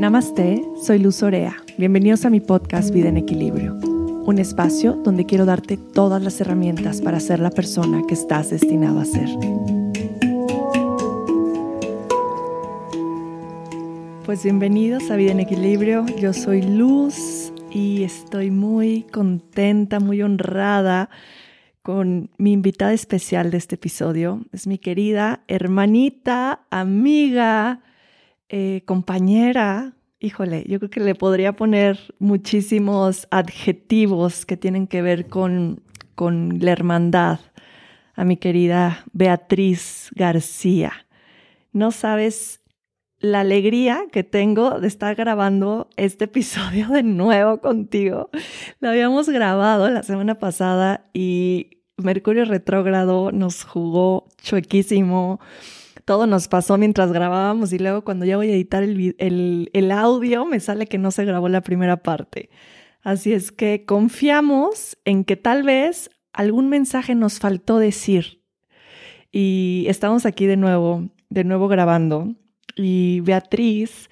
Namaste, soy Luz Orea. Bienvenidos a mi podcast Vida en Equilibrio, un espacio donde quiero darte todas las herramientas para ser la persona que estás destinado a ser. Pues bienvenidos a Vida en Equilibrio. Yo soy Luz y estoy muy contenta, muy honrada con mi invitada especial de este episodio. Es mi querida hermanita, amiga, eh, compañera. Híjole, yo creo que le podría poner muchísimos adjetivos que tienen que ver con, con la hermandad a mi querida Beatriz García. No sabes la alegría que tengo de estar grabando este episodio de nuevo contigo. Lo habíamos grabado la semana pasada y Mercurio retrógrado nos jugó chuequísimo. Todo nos pasó mientras grabábamos y luego cuando ya voy a editar el, el, el audio me sale que no se grabó la primera parte. Así es que confiamos en que tal vez algún mensaje nos faltó decir. Y estamos aquí de nuevo, de nuevo grabando y Beatriz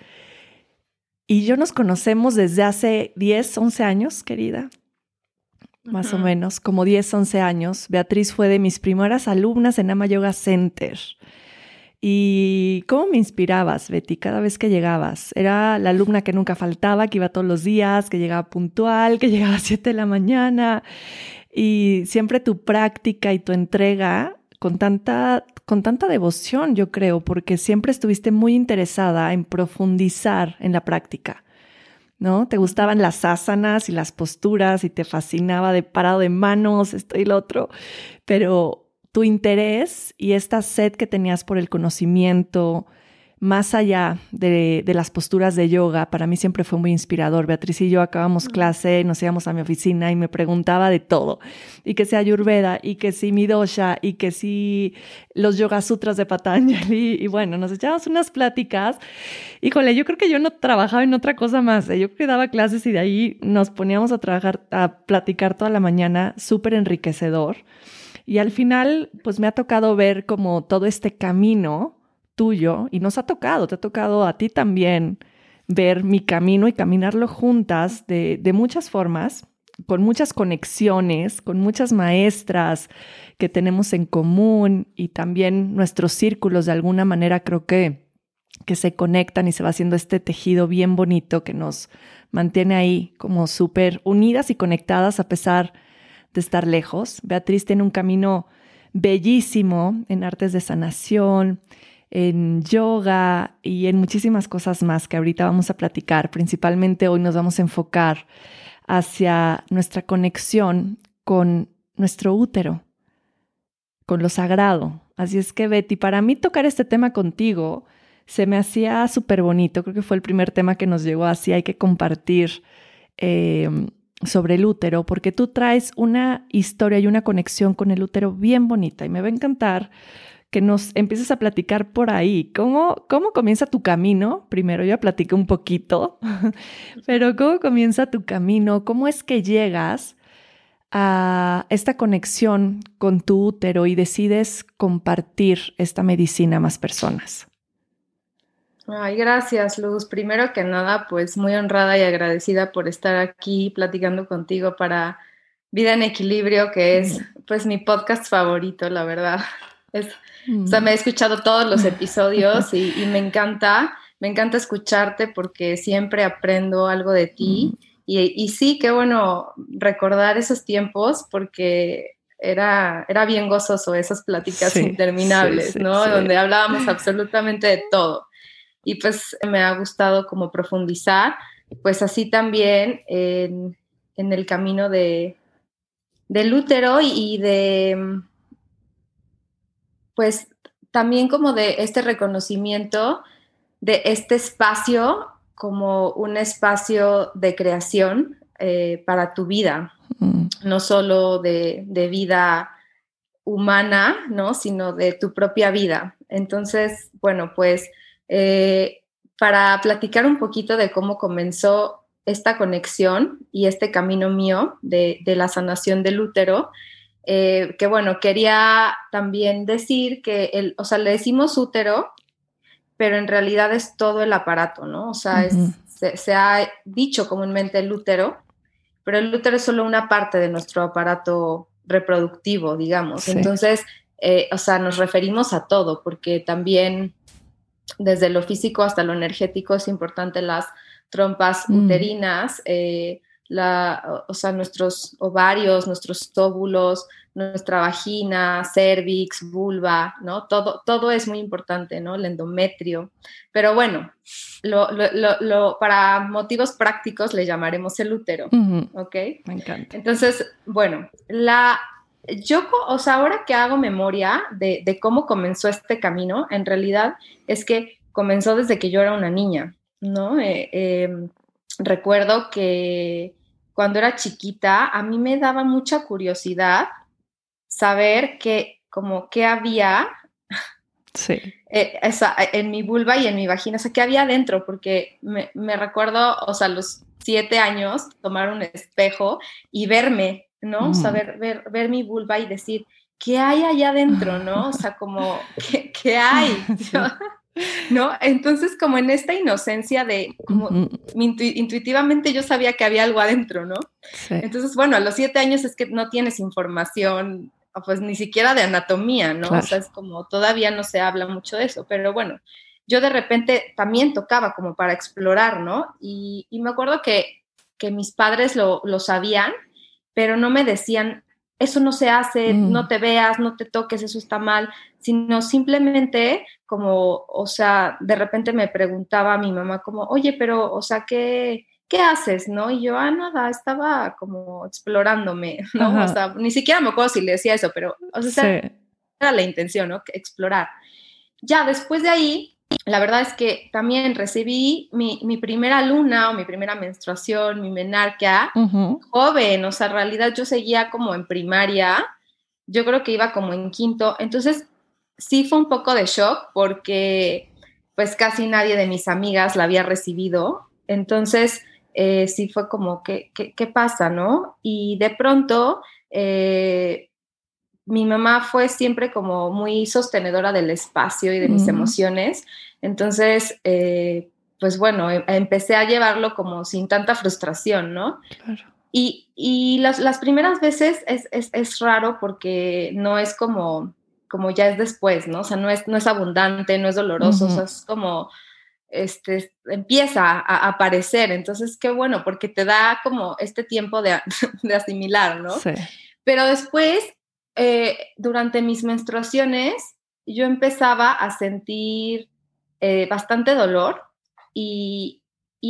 y yo nos conocemos desde hace 10, 11 años, querida. Más o menos, como 10, 11 años. Beatriz fue de mis primeras alumnas en Ama Yoga Center. ¿Y cómo me inspirabas, Betty, cada vez que llegabas? Era la alumna que nunca faltaba, que iba todos los días, que llegaba puntual, que llegaba a 7 de la mañana. Y siempre tu práctica y tu entrega con tanta, con tanta devoción, yo creo, porque siempre estuviste muy interesada en profundizar en la práctica. ¿No? Te gustaban las asanas y las posturas y te fascinaba de parado de manos, esto y lo otro, pero tu interés y esta sed que tenías por el conocimiento, más allá de, las posturas de yoga, para mí siempre fue muy inspirador. Beatriz y yo acabamos clase, nos íbamos a mi oficina y me preguntaba de todo. Y que sea Ayurveda, y que si mi dosha, y que si los Yoga Sutras de Patanjali. Y bueno, nos echábamos unas pláticas. Híjole, yo creo que yo no trabajaba en otra cosa más. ¿eh? Yo que daba clases y de ahí nos poníamos a trabajar, a platicar toda la mañana, súper enriquecedor. Y al final, pues me ha tocado ver como todo este camino tuyo y nos ha tocado, te ha tocado a ti también ver mi camino y caminarlo juntas de, de muchas formas, con muchas conexiones, con muchas maestras que tenemos en común y también nuestros círculos de alguna manera creo que, que se conectan y se va haciendo este tejido bien bonito que nos mantiene ahí como súper unidas y conectadas a pesar de estar lejos. Beatriz tiene un camino bellísimo en artes de sanación, en yoga y en muchísimas cosas más que ahorita vamos a platicar. Principalmente hoy nos vamos a enfocar hacia nuestra conexión con nuestro útero, con lo sagrado. Así es que Betty, para mí tocar este tema contigo se me hacía súper bonito. Creo que fue el primer tema que nos llegó así. Hay que compartir em, sobre el útero porque tú traes una historia y una conexión con el útero bien bonita y me va a encantar que nos empieces a platicar por ahí. ¿Cómo, cómo comienza tu camino? Primero ya platiqué un poquito, pero ¿cómo comienza tu camino? ¿Cómo es que llegas a esta conexión con tu útero y decides compartir esta medicina a más personas? Ay, gracias, Luz. Primero que nada, pues muy honrada y agradecida por estar aquí platicando contigo para Vida en Equilibrio, que es pues mi podcast favorito, la verdad. Es, O sea, me he escuchado todos los episodios y, me encanta, me encanta escucharte porque siempre aprendo algo de ti. Y, sí, qué bueno recordar esos tiempos porque era, era bien gozoso esas pláticas interminables, ¿no? Donde hablábamos absolutamente de todo. Y pues me ha gustado como profundizar, pues así también en, el camino de, del útero y de pues también como de este reconocimiento de este espacio como un espacio de creación eh, para tu vida, mm. no solo de, vida humana, ¿no? sino de tu propia vida. Entonces, bueno, pues eh, para platicar un poquito de cómo comenzó esta conexión y este camino mío de, de la sanación del útero, eh, que bueno, quería también decir que, el, o sea, le decimos útero pero en realidad es todo el aparato, ¿no? O sea, se, ha dicho comúnmente el útero, pero el útero es solo una parte de nuestro aparato reproductivo, digamos. Entonces, eh, o sea, nos referimos a todo, porque también desde lo físico hasta lo energético es importante las trompas mm. uterinas, eh, la, o sea, nuestros ovarios, nuestros óvulos, nuestra vagina, cervix, vulva, ¿no? Todo, todo es muy importante, ¿no? El endometrio. Pero bueno, lo, lo, para motivos prácticos le llamaremos el útero, ¿ok? Me encanta. Entonces, bueno, la, yo, o sea, ahora que hago memoria de, de cómo comenzó este camino, en realidad es que comenzó desde que yo era una niña, ¿no? Eh, em, recuerdo que cuando era chiquita, a mí me daba mucha curiosidad saber que, como, qué había sí. Eh, en mi vulva y en mi vagina, o sea, qué había adentro, porque me, recuerdo, o sea, los siete años, tomar un espejo y verme, ¿no? O sea, ver, ver, mi vulva y decir, ¿qué hay allá adentro, no? O sea, como, ¿qué, qué hay? ¿No? Entonces, como en esta inocencia de, como intuitivamente yo sabía que había algo adentro, ¿no? Entonces, bueno, a los siete años es que no tienes información, pues ni siquiera de anatomía, ¿no? O sea, es como todavía no se habla mucho de eso, pero bueno, yo de repente también tocaba como para explorar, ¿no? Y, me acuerdo que, que mis padres lo, lo sabían, pero no me decían eso no se hace, mm. no te veas, no te toques, eso está mal, sino simplemente como, o sea, de repente me preguntaba a mi mamá como, oye, pero, o sea, ¿qué, qué haces? ¿No? Y yo, ah, nada, estaba como explorándome, ¿no? O sea, ni siquiera me acuerdo si le decía eso, pero, o sea, era la intención, ¿no? Explorar. Ya después de ahí, la verdad es que también recibí mi, primera luna o mi primera menstruación, mi menarquia, joven, o sea, en realidad yo seguía como en primaria, yo creo que iba como en quinto, entonces sí fue un poco de shock porque pues casi nadie de mis amigas la había recibido, entonces eh, sí fue como, ¿qué, qué, pasa, no? Y de pronto... Eh, mi mamá fue siempre como muy sostenedora del espacio y de mis emociones. Entonces, eh, pues bueno, em, empecé a llevarlo como sin tanta frustración, ¿no? Claro. Y, las, primeras veces es, raro porque no es como, como ya es después, ¿no? O sea, no es, no es abundante, no es doloroso, o sea, es como, este, empieza a, aparecer. Entonces, qué bueno, porque te da como este tiempo de, de asimilar, ¿no? Sí. Pero después eh, durante mis menstruaciones yo empezaba a sentir eh, bastante dolor y,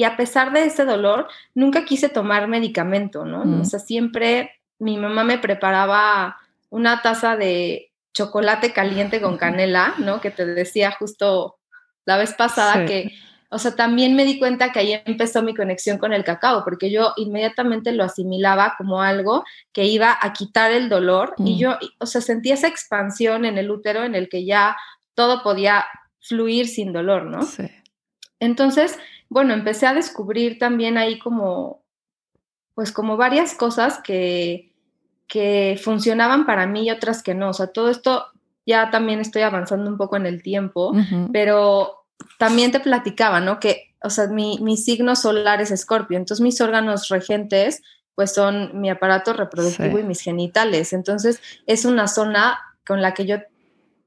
a pesar de ese dolor, nunca quise tomar medicamento, ¿no? O sea, siempre mi mamá me preparaba una taza de chocolate caliente con canela, ¿no? Que te decía justo la vez pasada que o sea, también me di cuenta que ahí empezó mi conexión con el cacao, porque yo inmediatamente lo asimilaba como algo que iba a quitar el dolor y mm. yo, o sea, sentía esa expansión en el útero en el que ya todo podía fluir sin dolor, ¿no? Sí. Entonces, bueno, empecé a descubrir también ahí como, pues como varias cosas que, que funcionaban para mí y otras que no. O sea, todo esto ya también estoy avanzando un poco en el tiempo, pero también te platicaba, ¿no? Que, o sea, mi, signo solar es escorpio, entonces mis órganos regentes pues son mi aparato reproductivo y mis genitales. Entonces es una zona con la que yo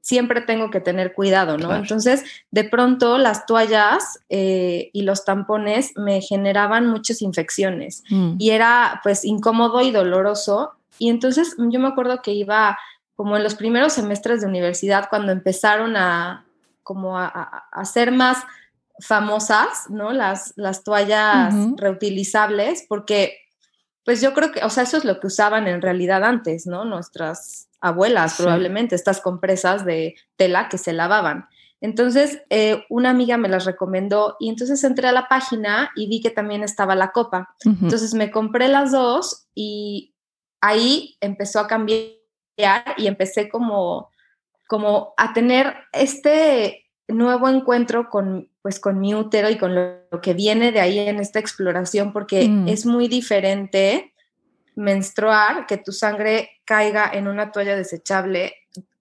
siempre tengo que tener cuidado, ¿no? Entonces, de pronto las toallas eh, y los tampones me generaban muchas infecciones mm. y era pues incómodo y doloroso. Y entonces yo me acuerdo que iba como en los primeros semestres de universidad cuando empezaron a, como a, ser más famosas, ¿no? Las, las toallas reutilizables, porque pues yo creo que, o sea, eso es lo que usaban en realidad antes, ¿no? Nuestras abuelas probablemente, estas compresas de tela que se lavaban. Entonces, eh, una amiga me las recomendó y entonces entré a la página y vi que también estaba la copa. Entonces me compré las dos y ahí empezó a cambiar y empecé como como a tener este nuevo encuentro con, pues, con mi útero y con lo, que viene de ahí en esta exploración, porque mm. es muy diferente menstruar, que tu sangre caiga en una toalla desechable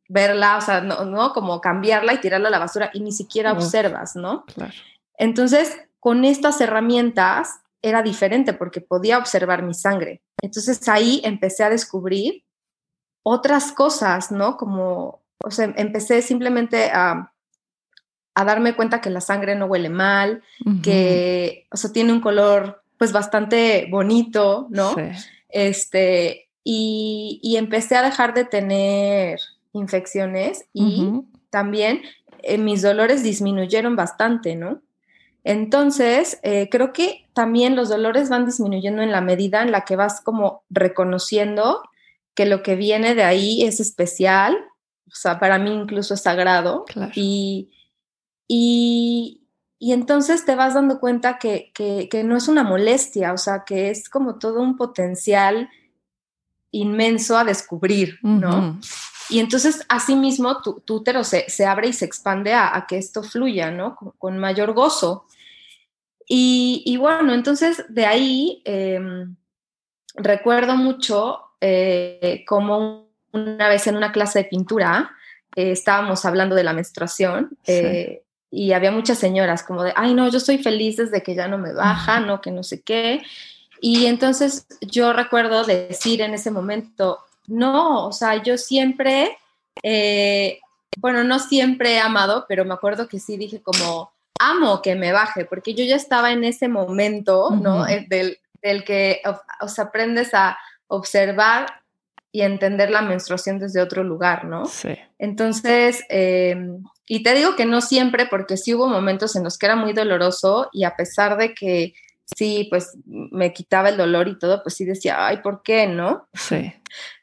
verla, o sea, no, no, como cambiarla y tirarla a la basura y ni siquiera observas, ¿no? Claro. Entonces, con estas herramientas era diferente porque podía observar mi sangre. Entonces ahí empecé a descubrir otras cosas, ¿no? Como, o sea, empecé simplemente a, a darme cuenta que la sangre no huele mal, que, o sea, tiene un color pues bastante bonito, ¿no? Este, y, y, empecé a dejar de tener infecciones y también eh, mis dolores disminuyeron bastante, ¿no? Entonces, eh, creo que también los dolores van disminuyendo en la medida en la que vas como reconociendo que lo que viene de ahí es especial, o sea, para mí incluso es sagrado. Y, y, y, entonces te vas dando cuenta que, que, no es una molestia, o sea, que es como todo un potencial inmenso a descubrir, ¿no? Y entonces, asimismo, tu, tu útero se, se, abre y se expande a, que esto fluya, ¿no? Con, mayor gozo. Y, y, bueno, entonces de ahí em, recuerdo mucho eh, como una vez en una clase de pintura eh, estábamos hablando de la menstruación eh, y había muchas señoras como de, ay no, yo estoy feliz desde que ya no me baja, no, que no sé qué. Y entonces yo recuerdo decir en ese momento, no, o sea, yo siempre, bueno, no siempre he amado, pero me acuerdo que sí dije como, amo que me baje, porque yo ya estaba en ese momento, ¿no? Del, del que, o sea, aprendes a observar y entender la menstruación desde otro lugar, ¿no? Sí. Entonces, em, y te digo que no siempre, porque sí hubo momentos en los que era muy doloroso y a pesar de que sí, pues me quitaba el dolor y todo, pues sí decía, ay, ¿por qué no? Sí.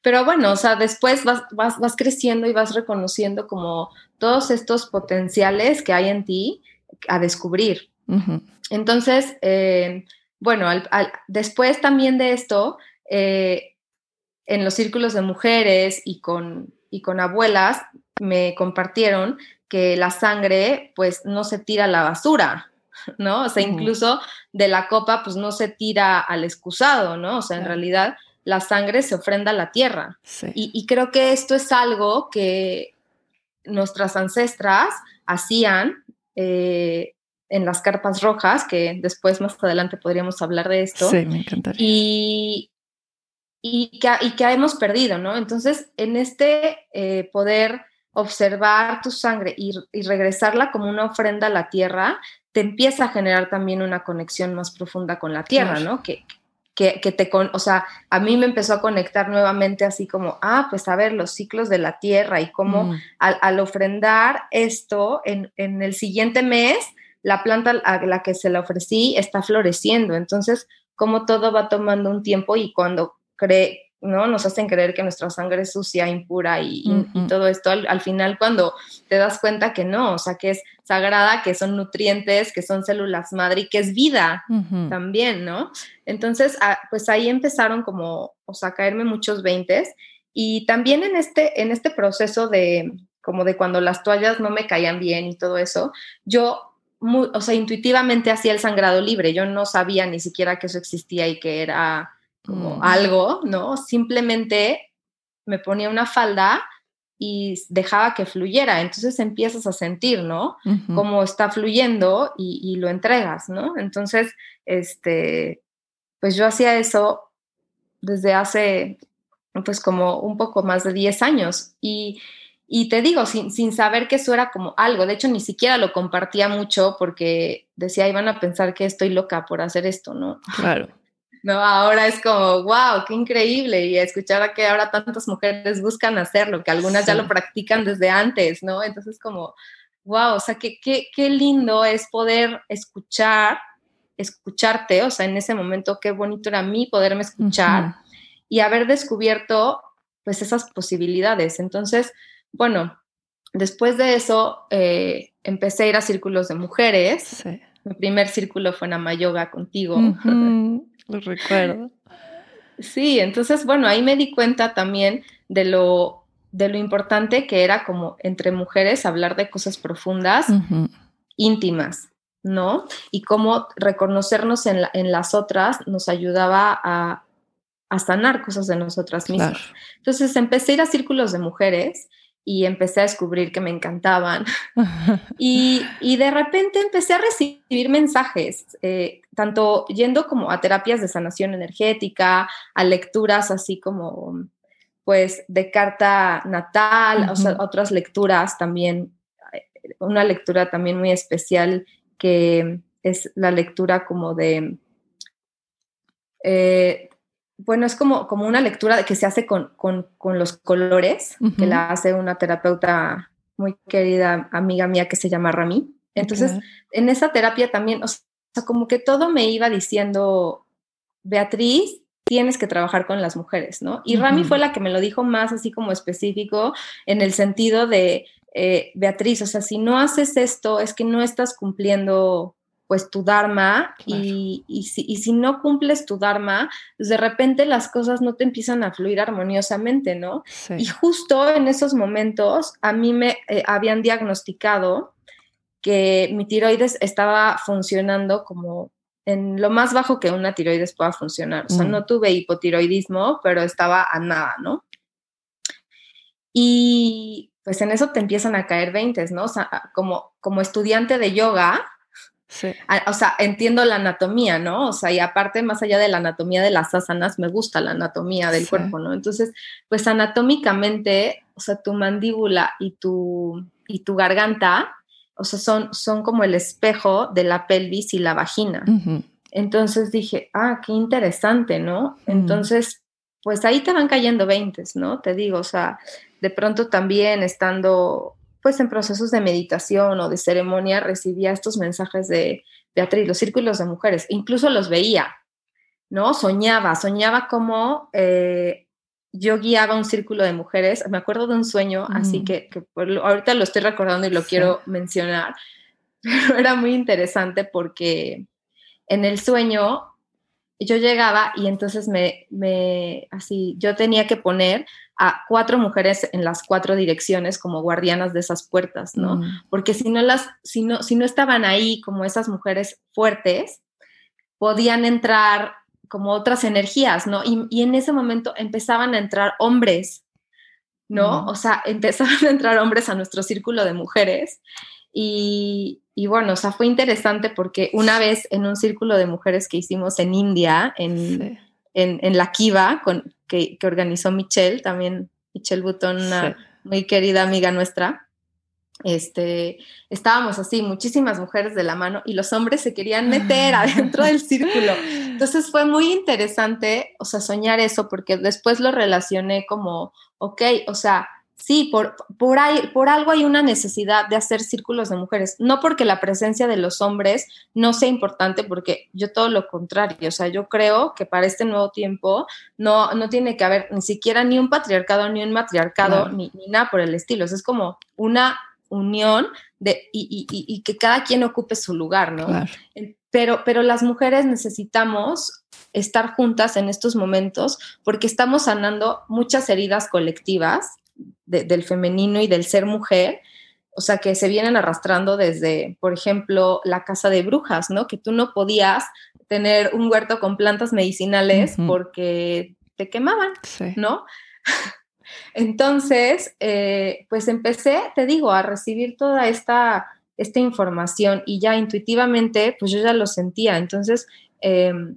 Pero bueno, o sea, después vas, vas, vas creciendo y vas reconociendo como todos estos potenciales que hay en ti a descubrir. Entonces, em, bueno, después también de esto, eh, en los círculos de mujeres y con, y con abuelas me compartieron que la sangre pues no se tira a la basura, ¿no? O sea, incluso de la copa pues no se tira al excusado, ¿no? O sea, en realidad la sangre se ofrenda a la tierra. Y, creo que esto es algo que nuestras ancestras hacían eh, en las carpas rojas, que después más adelante podríamos hablar de esto. Sí, me encantaría. Y, y que, y que hemos perdido, ¿no? Entonces, en este eh, poder observar tu sangre y, regresarla como una ofrenda a la tierra, te empieza a generar también una conexión más profunda con la tierra, ¿no? Que, que, que, te, con, o sea, a mí me empezó a conectar nuevamente así como, ah, pues a ver, los ciclos de la tierra y cómo mm. al, ofrendar esto en, en, el siguiente mes, la planta a la que se la ofrecí está floreciendo. Entonces, cómo todo va tomando un tiempo y cuando cree, ¿no? Nos hacen creer que nuestra sangre es sucia, impura y, todo esto. Al, final, cuando te das cuenta que no, o sea, que es sagrada, que son nutrientes, que son células madre y que es vida también, ¿no? Entonces, ah, pues ahí empezaron como, o sea, a caerme muchos veintes. Y también en este, en este proceso de, como de cuando las toallas no me caían bien y todo eso, yo o sea, intuitivamente hacía el sangrado libre. Yo no sabía ni siquiera que eso existía y que era como mm. algo, ¿no? Simplemente me ponía una falda y dejaba que fluyera. Entonces empiezas a sentir, ¿no? Cómo está fluyendo y, lo entregas, ¿no? Entonces, este, pues yo hacía eso desde hace, pues como un poco más de 10 años. Y, y te digo, sin, sin, saber que eso era como algo, de hecho ni siquiera lo compartía mucho porque decía, iban a pensar que estoy loca por hacer esto, ¿no? Claro. ¿No? Ahora es como, wow, qué increíble. Y escuchar a que ahora tantas mujeres buscan hacerlo, que algunas ya lo practican desde antes, ¿no? Entonces como, wow, o sea, qué, qué, qué lindo es poder escuchar, escucharte, o sea, en ese momento qué bonito era a mí poderme escuchar y haber descubierto pues esas posibilidades. Entonces, bueno, después de eso eh, empecé a ir a círculos de mujeres. Mi primer círculo fue en Amayoga contigo. Lo recuerdo. Sí, entonces, bueno, ahí me di cuenta también de lo, de lo importante que era como entre mujeres hablar de cosas profundas, íntimas, ¿no? Y cómo reconocernos en, en las otras nos ayudaba a, a, sanar cosas de nosotras mismas. Entonces empecé a ir a círculos de mujeres y empecé a descubrir que me encantaban. y, de repente empecé a recibir mensajes, eh, tanto yendo como a terapias de sanación energética, a lecturas así como pues de carta natal, o sea, otras lecturas también, eh, una lectura también muy especial que es la lectura como de eh, bueno, es como, como una lectura que se hace con, los colores, que la hace una terapeuta muy querida amiga mía que se llama Rami. Entonces, en esa terapia también, o sea, como que todo me iba diciendo, Beatriz, tienes que trabajar con las mujeres, ¿no? Y Rami fue la que me lo dijo más así como específico en el sentido de, eh, Beatriz, o sea, si no haces esto, es que no estás cumpliendo pues tu Dharma y, si, no cumples tu Dharma, pues de repente las cosas no te empiezan a fluir armoniosamente, ¿no? Y justo en esos momentos a mí me eh, habían diagnosticado que mi tiroides estaba funcionando como en lo más bajo que una tiroides pueda funcionar. O sea, mm. no tuve hipotiroidismo, pero estaba a nada, ¿no? Y pues en eso te empiezan a caer veintes, ¿no? O sea, como, como estudiante de yoga, o sea, entiendo la anatomía, ¿no? O sea, y aparte, más allá de la anatomía de las asanas, me gusta la anatomía del cuerpo, ¿no? Entonces, pues anatómicamente, o sea, tu mandíbula y tu, y tu garganta, o sea, son, son como el espejo de la pelvis y la vagina. Entonces dije, ah, qué interesante, ¿no? Mm. Entonces, pues ahí te van cayendo veintes, ¿no? Te digo, o sea, de pronto también estando pues en procesos de meditación o de ceremonia recibía estos mensajes de Beatriz, los círculos de mujeres, incluso los veía, ¿no? Soñaba, soñaba como eh, yo guiaba un círculo de mujeres, me acuerdo de un sueño, así que, ahorita lo estoy recordando y lo quiero mencionar, pero era muy interesante porque en el sueño yo llegaba y entonces me, me, así, yo tenía que poner a cuatro mujeres en las cuatro direcciones como guardianas de esas puertas, ¿no? Mm. Porque si no las, si no, si no estaban ahí como esas mujeres fuertes, podían entrar como otras energías, ¿no? Y, en ese momento empezaban a entrar hombres, ¿no? Mm. O sea, empezaban a entrar hombres a nuestro círculo de mujeres. Y, bueno, o sea, fue interesante porque una vez en un círculo de mujeres que hicimos en India, en, en, la Kiva, con, que, organizó Michelle, también Michelle Button, una muy querida amiga nuestra. Este, estábamos así, muchísimas mujeres de la mano y los hombres se querían meter adentro del círculo. Entonces fue muy interesante, o sea, soñar eso porque después lo relacioné como, ok, o sea, sí, por, por, ahí, por algo hay una necesidad de hacer círculos de mujeres, no porque la presencia de los hombres no sea importante, porque yo todo lo contrario, o sea, yo creo que para este nuevo tiempo no, no tiene que haber ni siquiera ni un patriarcado, ni un matriarcado, ni, nada por el estilo, es como una unión de, y, y, que cada quien ocupe su lugar, ¿no? Pero, pero las mujeres necesitamos estar juntas en estos momentos porque estamos sanando muchas heridas colectivas del femenino y del ser mujer, o sea, que se vienen arrastrando desde, por ejemplo, la casa de brujas, ¿no? Que tú no podías tener un huerto con plantas medicinales porque te quemaban, ¿no? Entonces, eh, pues empecé, te digo, a recibir toda esta, esta información y ya intuitivamente, pues yo ya lo sentía. Entonces, em,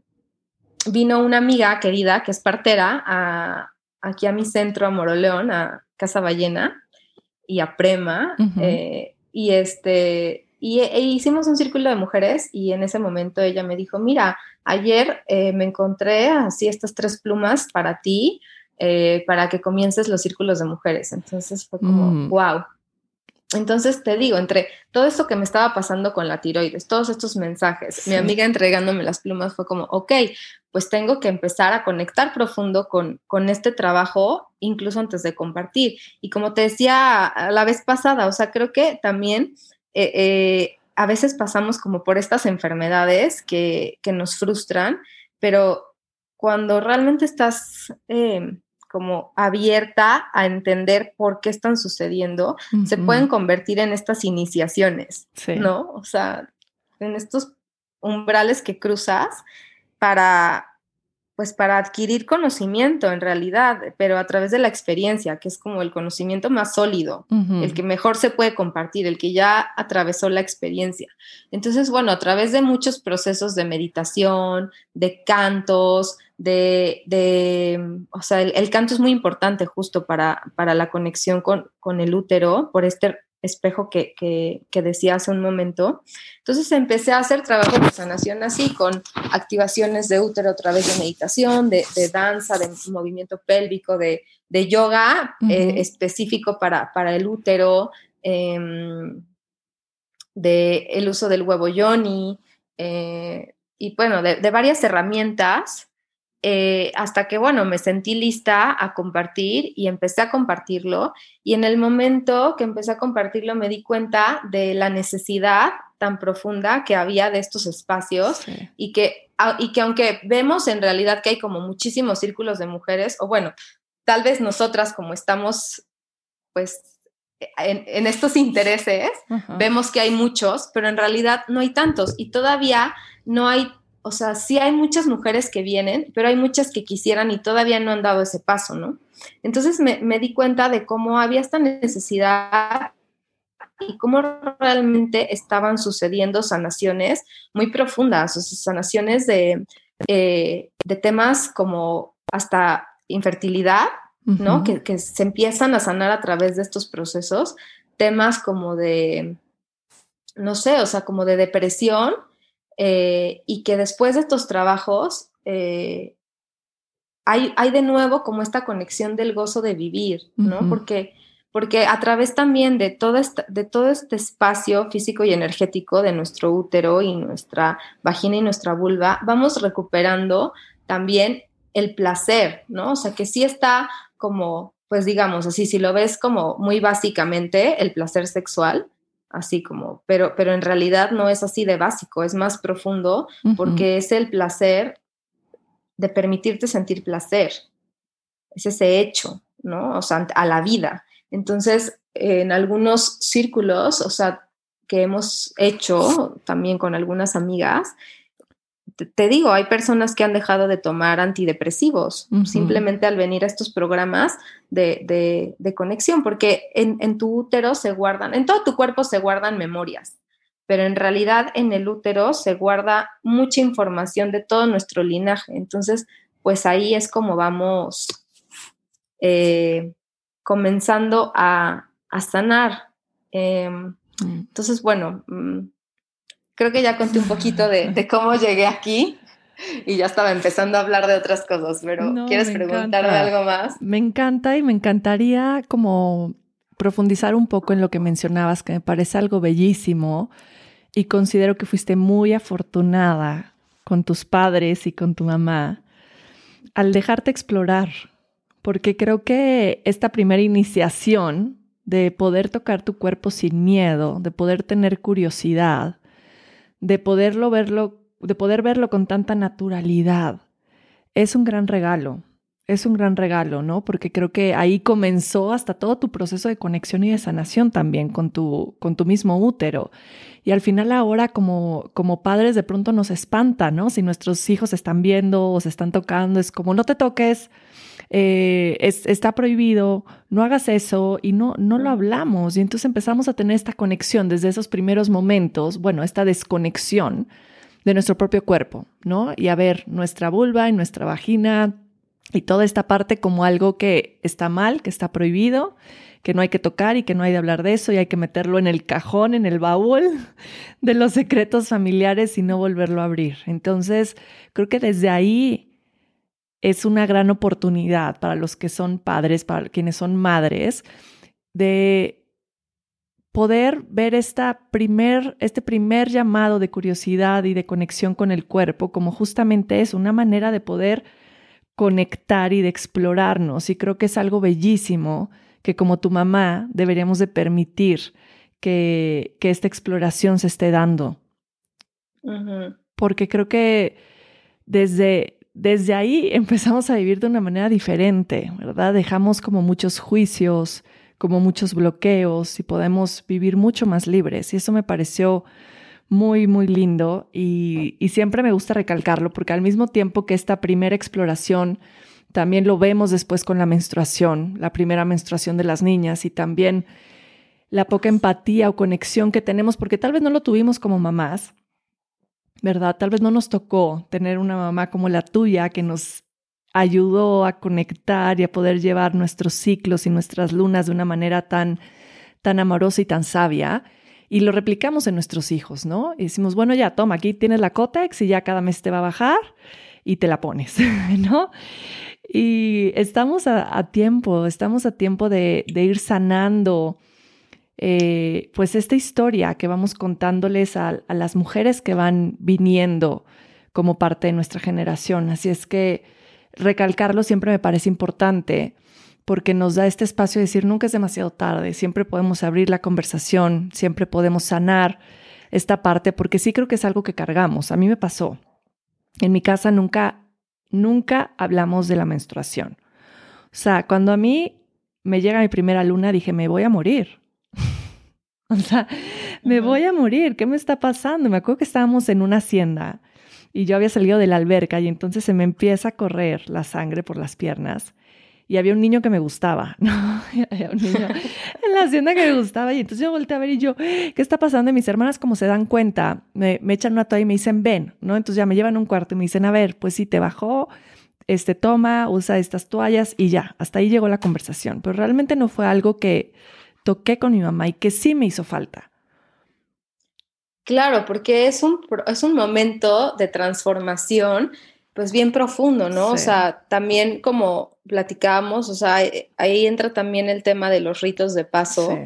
vino una amiga querida que es partera a, aquí a mi centro, a Moroleón, a Casa Ballena y a Prema. Eh, y este, y e, hicimos un círculo de mujeres y en ese momento ella me dijo, mira, ayer eh, me encontré así estas tres plumas para ti, eh, para que comiences los círculos de mujeres. Entonces fue como, wow, mm. Entonces te digo, entre todo esto que me estaba pasando con la tiroides, todos estos mensajes, mi amiga entregándome las plumas fue como, ok, pues tengo que empezar a conectar profundo con, con este trabajo, incluso antes de compartir. Y como te decía la vez pasada, o sea, creo que también eh, eh, a veces pasamos como por estas enfermedades que, que nos frustran, pero cuando realmente estás... Eh, como abierta a entender por qué están sucediendo, se pueden convertir en estas iniciaciones, ¿no? O sea, en estos umbrales que cruzas para pues para adquirir conocimiento en realidad, pero a través de la experiencia, que es como el conocimiento más sólido, el que mejor se puede compartir, el que ya atravesó la experiencia. Entonces, bueno, a través de muchos procesos de meditación, de cantos, de, de o sea, el, canto es muy importante justo para, para la conexión con, con el útero, por este espejo que, que, decía hace un momento. Entonces empecé a hacer trabajo de sanación así, con activaciones de útero a través de meditación, de, danza, de movimiento pélvico, de, yoga eh, específico para, para, el útero, em, de el uso del huevo yoni, eh, y bueno, de, de varias herramientas eh, hasta que, bueno, me sentí lista a compartir y empecé a compartirlo. Y en el momento que empecé a compartirlo me di cuenta de la necesidad tan profunda que había de estos espacios y, que, y que aunque vemos en realidad que hay como muchísimos círculos de mujeres, o bueno, tal vez nosotras como estamos pues en, estos intereses, vemos que hay muchos, pero en realidad no hay tantos. Y todavía no hay o sea, sí hay muchas mujeres que vienen, pero hay muchas que quisieran y todavía no han dado ese paso, ¿no? Entonces me, di cuenta de cómo había esta necesidad y cómo realmente estaban sucediendo sanaciones muy profundas, o sea, sanaciones de, eh, de temas como hasta infertilidad, ¿no? que, que, se empiezan a sanar a través de estos procesos, temas como de, no sé, o sea, como de depresión, eh, y que después de estos trabajos eh, hay, hay, de nuevo como esta conexión del gozo de vivir, ¿no? porque, porque a través también de todo, este, de todo este espacio físico y energético de nuestro útero y nuestra vagina y nuestra vulva, vamos recuperando también el placer, ¿no? O sea, que sí está como, pues digamos así, si lo ves como muy básicamente el placer sexual, así como, pero, pero en realidad no es así de básico, es más profundo porque es el placer de permitirte sentir placer, es ese hecho, ¿no? O sea, a la vida. Entonces, en algunos círculos, o sea, que hemos hecho también con algunas amigas, te, digo, hay personas que han dejado de tomar antidepresivos simplemente al venir a estos programas de, conexión, porque en, tu útero se guardan, en todo tu cuerpo se guardan memorias, pero en realidad en el útero se guarda mucha información de todo nuestro linaje. Entonces, pues ahí es como vamos eh, comenzando a, sanar. Em, mm. entonces, bueno, mm, creo que ya conté un poquito de, cómo llegué aquí y ya estaba empezando a hablar de otras cosas, pero ¿quieres preguntarme algo más? Me encanta y me encantaría como profundizar un poco en lo que mencionabas, que me parece algo bellísimo y considero que fuiste muy afortunada con tus padres y con tu mamá al dejarte explorar, porque creo que esta primera iniciación de poder tocar tu cuerpo sin miedo, de poder tener curiosidad, de poderlo verlo, de poder verlo con tanta naturalidad, es un gran regalo. Es un gran regalo, ¿no? Porque creo que ahí comenzó hasta todo tu proceso de conexión y de sanación también con tu, con tu mismo útero. Y al final ahora como, como padres de pronto nos espanta, ¿no? Si nuestros hijos están viendo o se están tocando, es como no te toques, eh, está prohibido, no hagas eso y no, no lo hablamos. Y entonces empezamos a tener esta conexión desde esos primeros momentos, bueno, esta desconexión de nuestro propio cuerpo, ¿no? Y a ver nuestra vulva y nuestra vagina y toda esta parte como algo que está mal, que está prohibido, que no hay que tocar y que no hay de hablar de eso y hay que meterlo en el cajón, en el baúl de los secretos familiares y no volverlo a abrir. Entonces, creo que desde ahí es una gran oportunidad para los que son padres, para quienes son madres, de poder ver esta primer, este primer llamado de curiosidad y de conexión con el cuerpo como justamente es una manera de poder conectar y de explorarnos. Y creo que es algo bellísimo que como tu mamá deberíamos de permitir que, que esta exploración se esté dando. Porque creo que desde desde ahí empezamos a vivir de una manera diferente, ¿verdad? Dejamos como muchos juicios, como muchos bloqueos y podemos vivir mucho más libres. Y eso me pareció muy, muy lindo y, y, siempre me gusta recalcarlo porque al mismo tiempo que esta primera exploración, también lo vemos después con la menstruación, la primera menstruación de las niñas y también la poca empatía o conexión que tenemos porque tal vez no lo tuvimos como mamás, ¿verdad? Tal vez no nos tocó tener una mamá como la tuya que nos ayudó a conectar y a poder llevar nuestros ciclos y nuestras lunas de una manera tan, tan amorosa y tan sabia. Y lo replicamos en nuestros hijos, ¿no? Y decimos, bueno, ya, toma, aquí tienes la Cotex y ya cada mes te va a bajar y te la pones, ¿no? Y estamos a, tiempo, estamos a tiempo de, ir sanando eh, pues esta historia que vamos contándoles a, a las mujeres que van viniendo como parte de nuestra generación. Así es que recalcarlo siempre me parece importante porque nos da este espacio de decir nunca es demasiado tarde, siempre podemos abrir la conversación, siempre podemos sanar esta parte, porque sí creo que es algo que cargamos. A mí me pasó. En mi casa nunca, nunca hablamos de la menstruación. O sea, cuando a mí me llega mi primera luna, dije, me voy a morir. o sea, me voy a morir. ¿Qué me está pasando? Me acuerdo que estábamos en una hacienda y yo había salido de la alberca y entonces se me empieza a correr la sangre por las piernas y había un niño que me gustaba, ¿no? había un niño en la hacienda que me gustaba y entonces yo volteé a ver y yo, ¿qué está pasando? Y mis hermanas como se dan cuenta, me, echan una toalla y me dicen, ven, ¿no? Entonces ya me llevan a un cuarto y me dicen, a ver, pues si te bajó, este, toma, usa estas toallas y ya, hasta ahí llegó la conversación, pero realmente no fue algo que toqué con mi mamá y que sí me hizo falta. Claro, porque es un, es un momento de transformación, pues bien profundo, ¿no? O sea, también como platicábamos, o sea, ahí entra también el tema de los ritos de paso,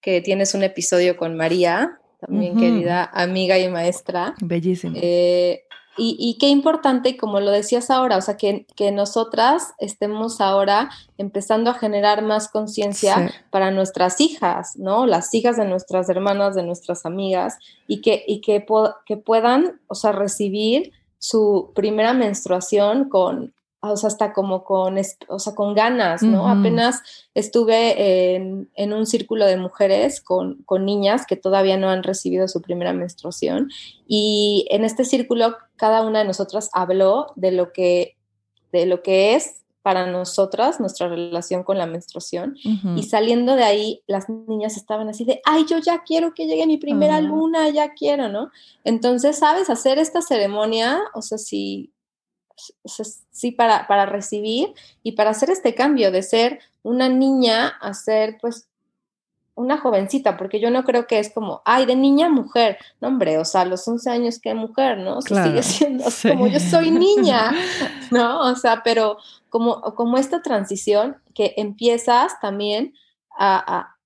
que tienes un episodio con María, también querida amiga y maestra. Bellísimo. Eh, y, qué importante, como lo decías ahora, o sea, que, que nosotras estemos ahora empezando a generar más conciencia para nuestras hijas, ¿no? Las hijas de nuestras hermanas, de nuestras amigas, y que, y que, que puedan, o sea, recibir su primera menstruación con, o sea, hasta como con, o sea, con ganas, ¿no? Apenas estuve en, en, un círculo de mujeres con, con, niñas que todavía no han recibido su primera menstruación y en este círculo cada una de nosotras habló de lo que, de lo que es para nosotras nuestra relación con la menstruación y saliendo de ahí las niñas estaban así de, ay, yo ya quiero que llegue mi primera luna, ya quiero, ¿no? Entonces, ¿sabes? Hacer esta ceremonia, o sea, sí sí, para, para recibir y para hacer este cambio de ser una niña a ser pues una jovencita, porque yo no creo que es como, ay, de niña a mujer, no hombre, o sea, a los 11 años que mujer, ¿no? sigue siendo como yo soy niña, ¿no? O sea, pero como, como esta transición que empiezas también a, a,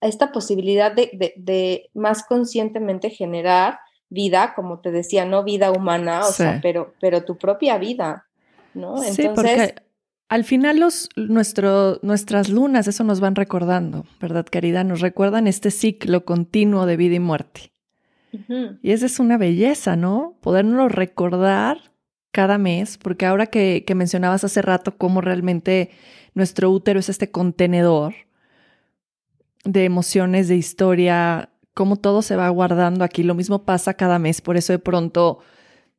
esta posibilidad de, de, de, más conscientemente generar vida, como te decía, no vida humana, o sea, pero, pero tu propia vida, ¿no? Entonces, sí, porque al final los, nuestro, nuestras lunas, eso nos van recordando, ¿verdad, querida? Nos recuerdan este ciclo continuo de vida y muerte. Y esa es una belleza, ¿no? Podernos recordar cada mes, porque ahora que, que mencionabas hace rato cómo realmente nuestro útero es este contenedor de emociones, de historia, cómo todo se va guardando aquí. Lo mismo pasa cada mes, por eso de pronto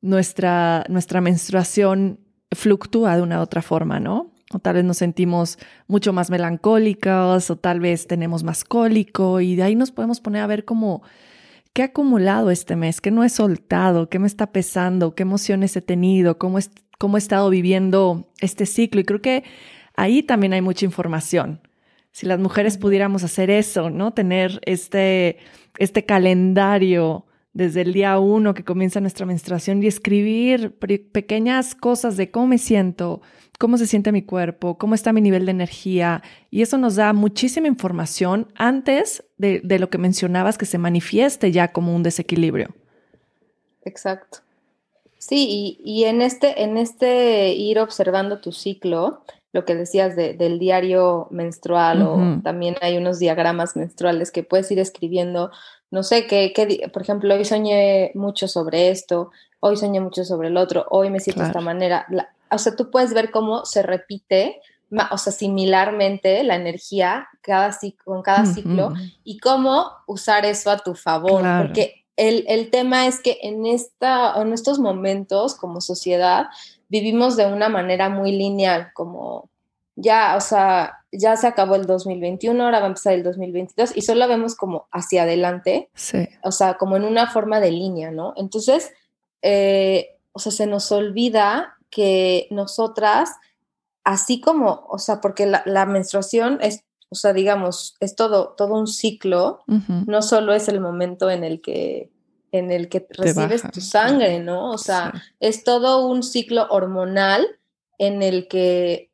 nuestra, nuestra menstruación fluctúa de una u otra forma, ¿no? O tal vez nos sentimos mucho más melancólicos o tal vez tenemos más cólico y de ahí nos podemos poner a ver cómo qué ha acumulado este mes, qué no he soltado, qué me está pesando, qué emociones he tenido, cómo, es, cómo he estado viviendo este ciclo. Y creo que ahí también hay mucha información. Si las mujeres pudiéramos hacer eso, ¿no? Tener este, este calendario desde el día uno que comienza nuestra menstruación y escribir pequeñas cosas de cómo me siento, cómo se siente mi cuerpo, cómo está mi nivel de energía. Y eso nos da muchísima información antes de, lo que mencionabas que se manifieste ya como un desequilibrio. Exacto. Sí, y, en, este, en este ir observando tu ciclo, lo que decías del diario menstrual o también hay unos diagramas menstruales que puedes ir escribiendo, no sé, que, por ejemplo, hoy soñé mucho sobre esto, hoy soñé mucho sobre el otro, hoy me siento de esta manera. o sea, tú puedes ver cómo se repite, o sea, similarmente la energía cada, con cada ciclo y cómo usar eso a tu favor, porque el, tema es que en, esta, en estos momentos como sociedad vivimos de una manera muy lineal, como ya, o sea, ya se acabó el 2021, ahora va a empezar el 2022 y solo vemos como hacia adelante, sí. o sea, como en una forma de línea, ¿no? Entonces, eh, o sea, se nos olvida que nosotras, así como, o sea, porque la, menstruación es, o sea, digamos, es todo, todo un ciclo, no solo es el momento en el que en el que recibes tu sangre, ¿no? O sea, es todo un ciclo hormonal en el que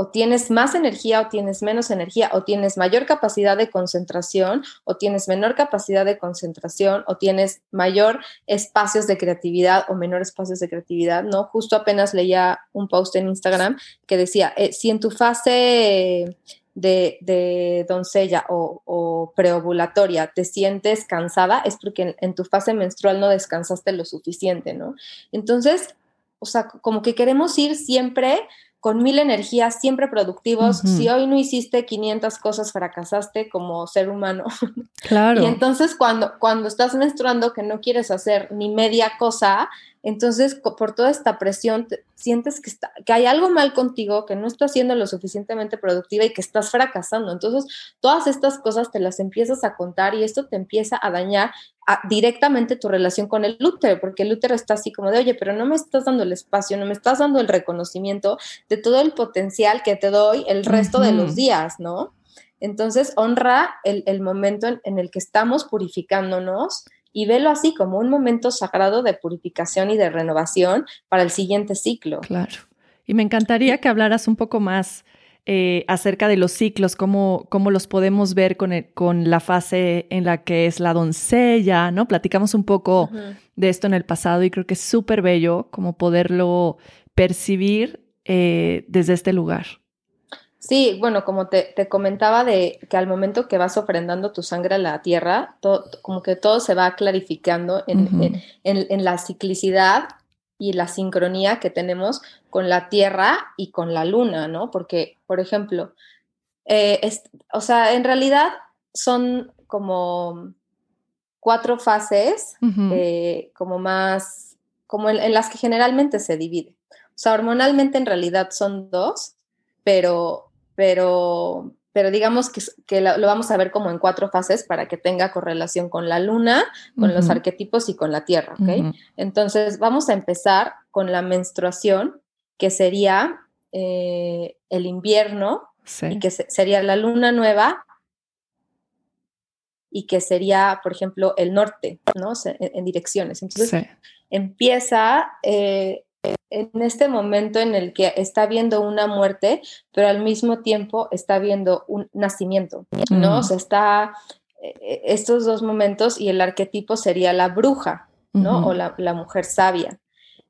o tienes más energía o tienes menos energía, o tienes mayor capacidad de concentración o tienes menor capacidad de concentración, o tienes mayor espacios de creatividad o menor espacios de creatividad, ¿no? Justo apenas leía un post en Instagram que decía, eh, si en tu fase de, doncella o, preovulatoria te sientes cansada, es porque en, en tu fase menstrual no descansaste lo suficiente, ¿no? Entonces, o sea, como que queremos ir siempre con mil energías, siempre productivos. Si hoy no hiciste 500 cosas, fracasaste como ser humano. Claro. y entonces cuando, cuando estás menstruando que no quieres hacer ni media cosa, entonces por toda esta presión sientes que, está, que hay algo mal contigo, que no estás siendo lo suficientemente productiva y que estás fracasando. Entonces todas estas cosas te las empiezas a contar y esto te empieza a dañar directamente tu relación con el útero, porque el útero está así como de, oye, pero no me estás dando el espacio, no me estás dando el reconocimiento de todo el potencial que te doy el resto de los días, ¿no? Entonces, honra el, momento en, el que estamos purificándonos y velo así como un momento sagrado de purificación y de renovación para el siguiente ciclo. Claro. Y me encantaría que hablaras un poco más eh, acerca de los ciclos, cómo, cómo los podemos ver con, con, la fase en la que es la doncella, ¿no? Platicamos un poco de esto en el pasado y creo que es súper bello como poderlo percibir eh, desde este lugar. Sí, bueno, como te, comentaba de que al momento que vas ofrendando tu sangre a la tierra, como que todo se va clarificando en, en la ciclicidad y la sincronía que tenemos con la Tierra y con la Luna, ¿no? Porque, por ejemplo, eh, o sea, en realidad son como cuatro fases, eh, como más, como en, las que generalmente se divide. O sea, hormonalmente en realidad son dos, pero, pero pero digamos que, lo, vamos a ver como en cuatro fases para que tenga correlación con la luna, con los arquetipos y con la tierra, ¿ok? Entonces vamos a empezar con la menstruación, que sería eh, el invierno, y que sería la luna nueva, y que sería, por ejemplo, el norte, ¿no? en, direcciones. Entonces empieza eh, en este momento en el que está viendo una muerte, pero al mismo tiempo está viendo un nacimiento, ¿no? O sea, está eh, estos dos momentos y el arquetipo sería la bruja, ¿no? O la, mujer sabia.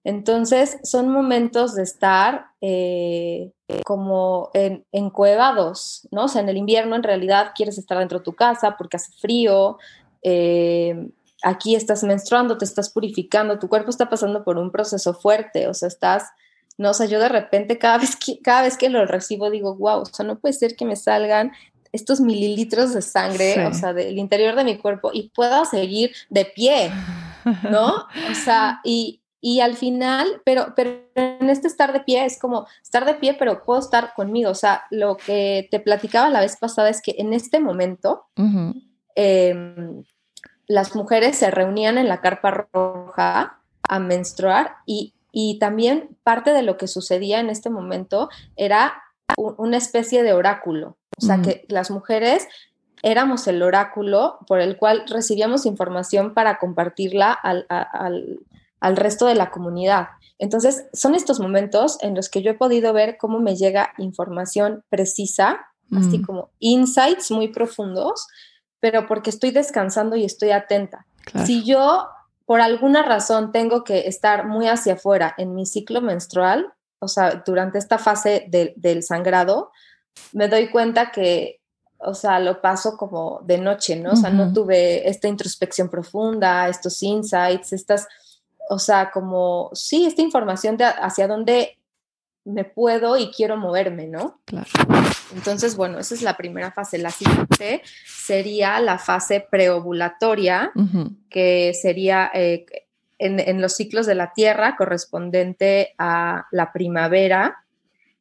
Entonces, son momentos de estar eh, como en, encuevados, ¿no? O sea, en el invierno en realidad quieres estar dentro de tu casa porque hace frío, eh, aquí estás menstruando, te estás purificando, tu cuerpo está pasando por un proceso fuerte, o sea, estás, no, o sea, yo de repente cada vez que, cada vez que lo recibo digo, wow, o sea, no puede ser que me salgan estos mililitros de sangre, o sea, del interior de mi cuerpo y pueda seguir de pie, ¿no? O sea, y, y al final, pero, pero en este estar de pie es como estar de pie, pero puedo estar conmigo. O sea, lo que te platicaba la vez pasada es que en este momento, las mujeres se reunían en la carpa roja a menstruar y, también parte de lo que sucedía en este momento era una especie de oráculo. O sea, que las mujeres éramos el oráculo por el cual recibíamos información para compartirla al, al, resto de la comunidad. Entonces, son estos momentos en los que yo he podido ver cómo me llega información precisa, así mm. como insights muy profundos pero porque estoy descansando y estoy atenta. Si yo por alguna razón tengo que estar muy hacia afuera en mi ciclo menstrual, o sea, durante esta fase del sangrado, me doy cuenta que, o sea, lo paso como de noche, ¿no? O sea, no tuve esta introspección profunda, estos insights, estas, o sea, como, sí, esta información de hacia dónde me puedo y quiero moverme, ¿no? Claro. Entonces, bueno, esa es la primera fase. La siguiente sería la fase preovulatoria, que sería eh, en, los ciclos de la Tierra correspondiente a la primavera,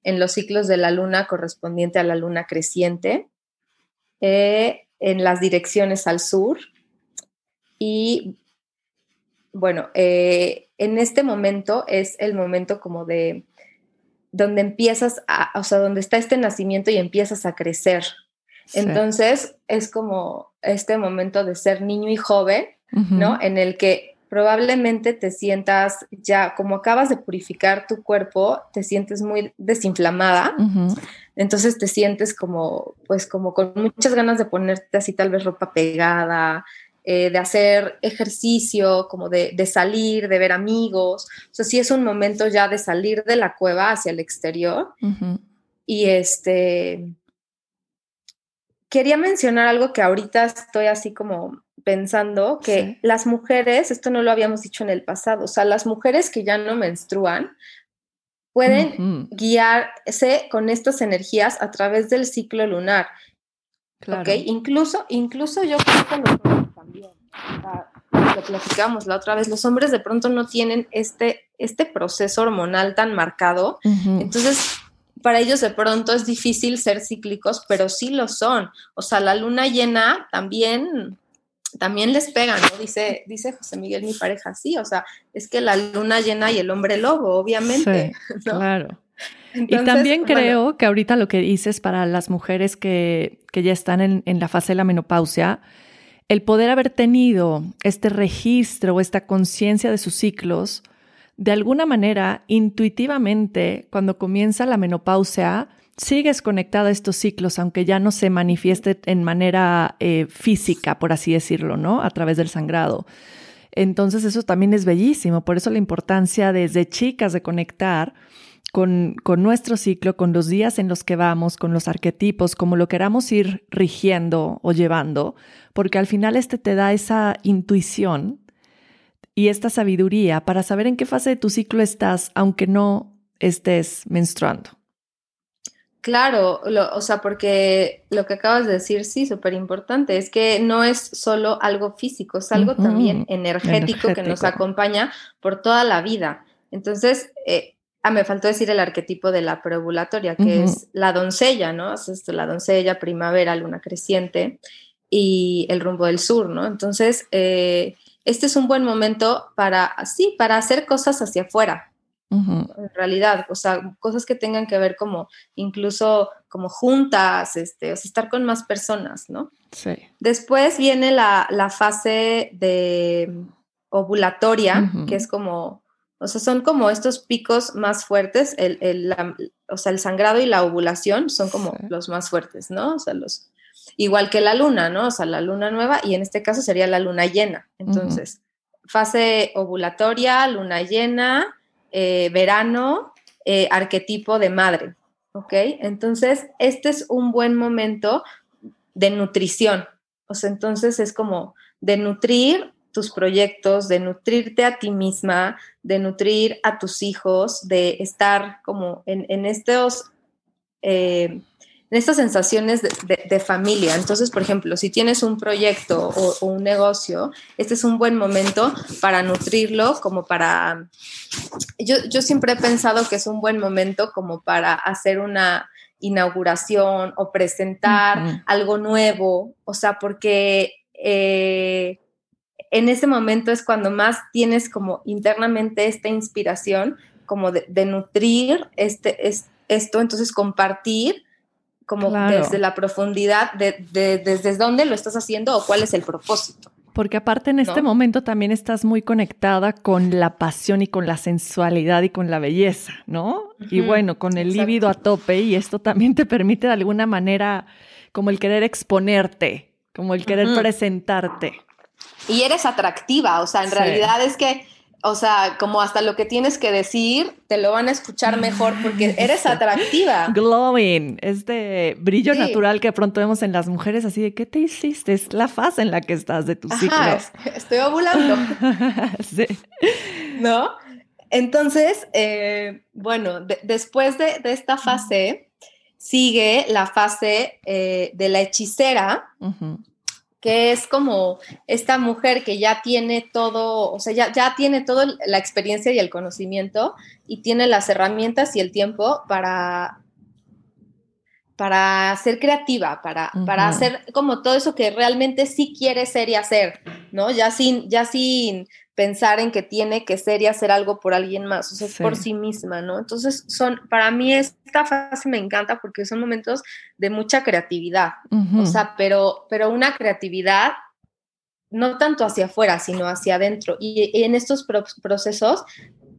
en los ciclos de la Luna correspondiente a la Luna creciente, eh, en las direcciones al sur. Y bueno, eh, en este momento es el momento como de donde empiezas a, o sea, donde está este nacimiento y empiezas a crecer. Entonces es como este momento de ser niño y joven, ¿no? En el que probablemente te sientas ya, como acabas de purificar tu cuerpo, te sientes muy desinflamada. Entonces te sientes como, pues como con muchas ganas de ponerte así tal vez ropa pegada, eh, de hacer ejercicio, como de, salir, de ver amigos. O sea, sí es un momento ya de salir de la cueva hacia el exterior. Y este, quería mencionar algo que ahorita estoy así como pensando, que las mujeres, esto no lo habíamos dicho en el pasado, o sea, las mujeres que ya no menstruan pueden guiarse con estas energías a través del ciclo lunar. Claro. Incluso, incluso yo creo que los hombres también. lo platicamos la otra vez, los hombres de pronto no tienen este, este proceso hormonal tan marcado. Entonces, para ellos de pronto es difícil ser cíclicos, pero sí lo son. O sea, la luna llena también también les pega, ¿no? Dice, dice José Miguel, mi pareja, sí, o sea, es que la luna llena y el hombre lobo, obviamente. Claro y también creo que ahorita lo que dices para las mujeres que, que ya están en, en, la fase de la menopausia, el poder haber tenido este registro, esta conciencia de sus ciclos, de alguna manera, intuitivamente, cuando comienza la menopausia, sigues conectada a estos ciclos, aunque ya no se manifieste en manera eh, física, por así decirlo, ¿no? A través del sangrado. Entonces eso también es bellísimo, por eso la importancia desde chicas de conectar con, nuestro ciclo, con los días en los que vamos, con los arquetipos, como lo queramos ir rigiendo o llevando, porque al final este te da esa intuición y esta sabiduría para saber en qué fase de tu ciclo estás, aunque no estés menstruando. Claro, o sea, porque lo que acabas de decir, sí, súper importante, es que no es solo algo físico, es algo también energético, que nos acompaña por toda la vida. Entonces, eh, Ah, me faltó decir el arquetipo de la preovulatoria, que es la doncella, ¿no? Es la doncella, primavera, luna creciente y el rumbo del sur, ¿no? Entonces, eh, este es un buen momento para, sí, para hacer cosas hacia afuera, en realidad, o sea, cosas que tengan que ver como incluso como juntas, este, o sea, estar con más personas, ¿no? Sí. Después viene la, la fase de ovulatoria, que es como o sea, son como estos picos más fuertes, el, el o sea, el sangrado y la ovulación son como los más fuertes, ¿no? O sea, los, igual que la luna, ¿no? O sea, la luna nueva y en este caso sería la luna llena. Entonces, fase ovulatoria, luna llena, eh, verano, eh, arquetipo de madre, ¿ok? Entonces, este es un buen momento de nutrición. O sea, entonces es como de nutrir tus proyectos, de nutrirte a ti misma, de nutrir a tus hijos, de estar como en, estos... Eh, en estas sensaciones de, familia. Entonces, por ejemplo, si tienes un proyecto o, un negocio, este es un buen momento para nutrirlo, como para... Yo, yo siempre he pensado que es un buen momento como para hacer una inauguración o presentar algo nuevo, o sea, porque eh, en ese momento es cuando más tienes como internamente esta inspiración, como de, nutrir este, es, esto, entonces compartir como desde la profundidad de, desde dónde lo estás haciendo o cuál es el propósito. Porque aparte en este momento también estás muy conectada con la pasión y con la sensualidad y con la belleza, ¿no? y bueno, con el líbido a tope y esto también te permite de alguna manera como el querer exponerte, como el querer presentarte y eres atractiva, o sea, en realidad es que, o sea, como hasta lo que tienes que decir, te lo van a escuchar mejor porque eres atractiva. Glowing, este brillo natural que pronto vemos en las mujeres, así de, ¿qué te hiciste? Es la fase en la que estás de tus ciclos. Estoy ovulando. sí. ¿No? Entonces, eh, bueno, después de, esta fase, sigue la fase eh, de la hechicera, que es como esta mujer que ya tiene todo, o sea, ya, ya tiene toda la experiencia y el conocimiento y tiene las herramientas y el tiempo para para ser creativa, para, para hacer como todo eso que realmente sí quiere ser y hacer, ¿no? Ya sin, ya sin pensar en que tiene que ser y hacer algo por alguien más, o sea, por sí misma, ¿no? Entonces, son, para mí esta fase me encanta porque son momentos de mucha creatividad, o sea, pero, pero una creatividad no tanto hacia afuera, sino hacia adentro. Y, en estos procesos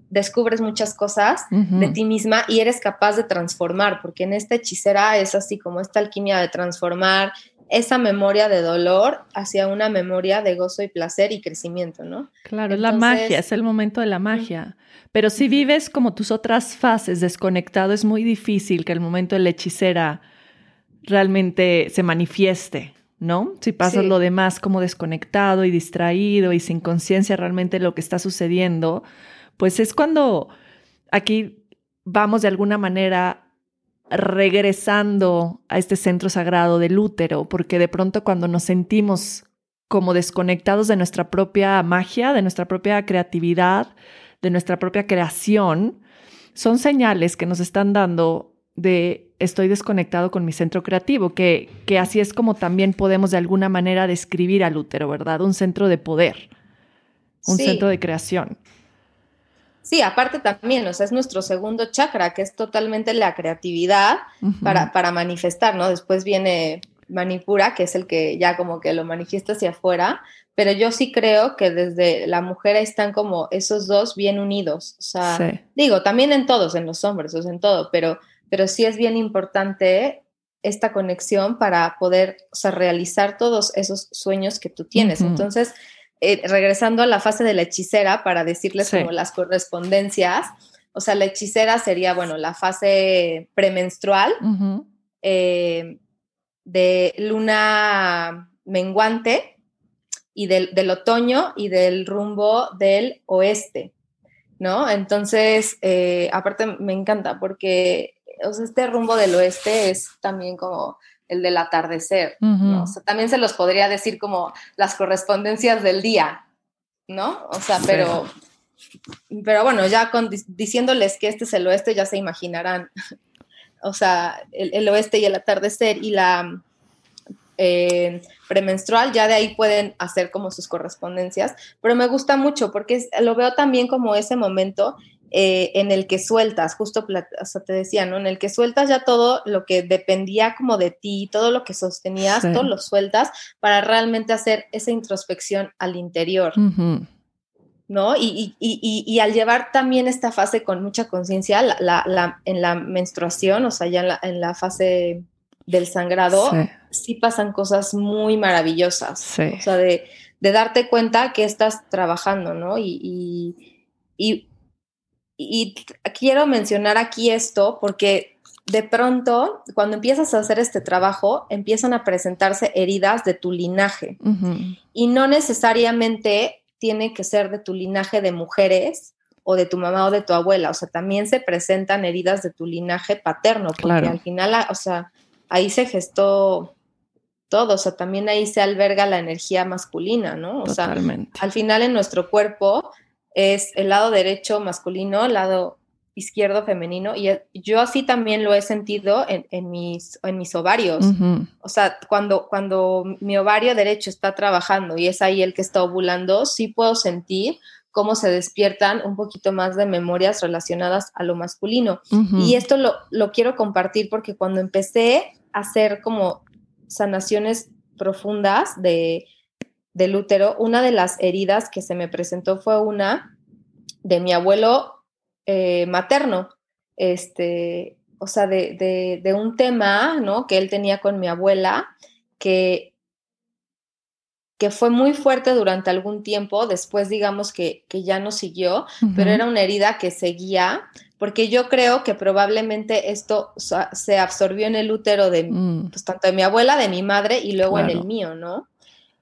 descubres muchas cosas de ti misma y eres capaz de transformar, porque en esta hechicera es así como esta alquimia de transformar esa memoria de dolor hacia una memoria de gozo y placer y crecimiento, ¿no? Claro, es la magia, es el momento de la magia. Pero si vives como tus otras fases desconectado, es muy difícil que el momento de la hechicera realmente se manifieste, ¿no? Si pasas lo demás como desconectado y distraído y sin conciencia realmente de lo que está sucediendo, pues es cuando aquí vamos de alguna manera regresando a este centro sagrado del útero, porque de pronto cuando nos sentimos como desconectados de nuestra propia magia, de nuestra propia creatividad, de nuestra propia creación, son señales que nos están dando de estoy desconectado con mi centro creativo, que, que así es como también podemos de alguna manera describir al útero, ¿verdad? Un centro de poder, un centro de creación. Sí, aparte también, o sea, es nuestro segundo chakra, que es totalmente la creatividad para, para manifestar, ¿no? Después viene Manipura, que es el que ya como que lo manifiesta hacia afuera, pero yo sí creo que desde la mujer están como esos dos bien unidos, o sea, digo, también en todos, en los hombres, o sea, en todo, pero, pero sí es bien importante esta conexión para poder, o sea, realizar todos esos sueños que tú tienes. Entonces, eh, regresando a la fase de la hechicera para decirles como las correspondencias, o sea, la hechicera sería, bueno, la fase premenstrual eh, de luna menguante y del, otoño y del rumbo del oeste, ¿no? Entonces, eh, aparte me encanta porque o sea, este rumbo del oeste es también como el del atardecer, ¿no? O sea, también se los podría decir como las correspondencias del día, ¿no? O sea, pero, pero bueno, ya con, diciéndoles que este es el oeste, ya se imaginarán, o sea, el, oeste y el atardecer y la eh, premenstrual, ya de ahí pueden hacer como sus correspondencias, pero me gusta mucho porque lo veo también como ese momento eh, en el que sueltas, justo o te decía, ¿no? En el que sueltas ya todo lo que dependía como de ti, todo lo que sostenías, todo lo sueltas para realmente hacer esa introspección al interior. ¿No? Y, al llevar también esta fase con mucha conciencia, la, en la menstruación, o sea, ya en la, fase del sangrado, sí. pasan cosas muy maravillosas. O sea, de, de, darte cuenta que estás trabajando, ¿no? y, y quiero mencionar aquí esto porque de pronto, cuando empiezas a hacer este trabajo, empiezan a presentarse heridas de tu linaje. Y no necesariamente tiene que ser de tu linaje de mujeres o de tu mamá o de tu abuela. O sea, también se presentan heridas de tu linaje paterno, porque al final, o sea, ahí se gestó todo. O sea, también ahí se alberga la energía masculina, ¿no? O sea, al final en nuestro cuerpo es el lado derecho masculino, el lado izquierdo femenino, y yo así también lo he sentido en, mis, en mis ovarios. O sea, cuando, cuando mi ovario derecho está trabajando y es ahí el que está ovulando, sí puedo sentir cómo se despiertan un poquito más de memorias relacionadas a lo masculino. Y esto lo, lo quiero compartir porque cuando empecé a hacer como sanaciones profundas de del útero, una de las heridas que se me presentó fue una de mi abuelo eh, materno, este, o sea, de, de, un tema, ¿no? Que él tenía con mi abuela, que, que fue muy fuerte durante algún tiempo, después digamos que, que ya no siguió, pero era una herida que seguía, porque yo creo que probablemente esto se absorbió en el útero de, mm. pues, tanto de mi abuela, de mi madre y luego en el mío, ¿no?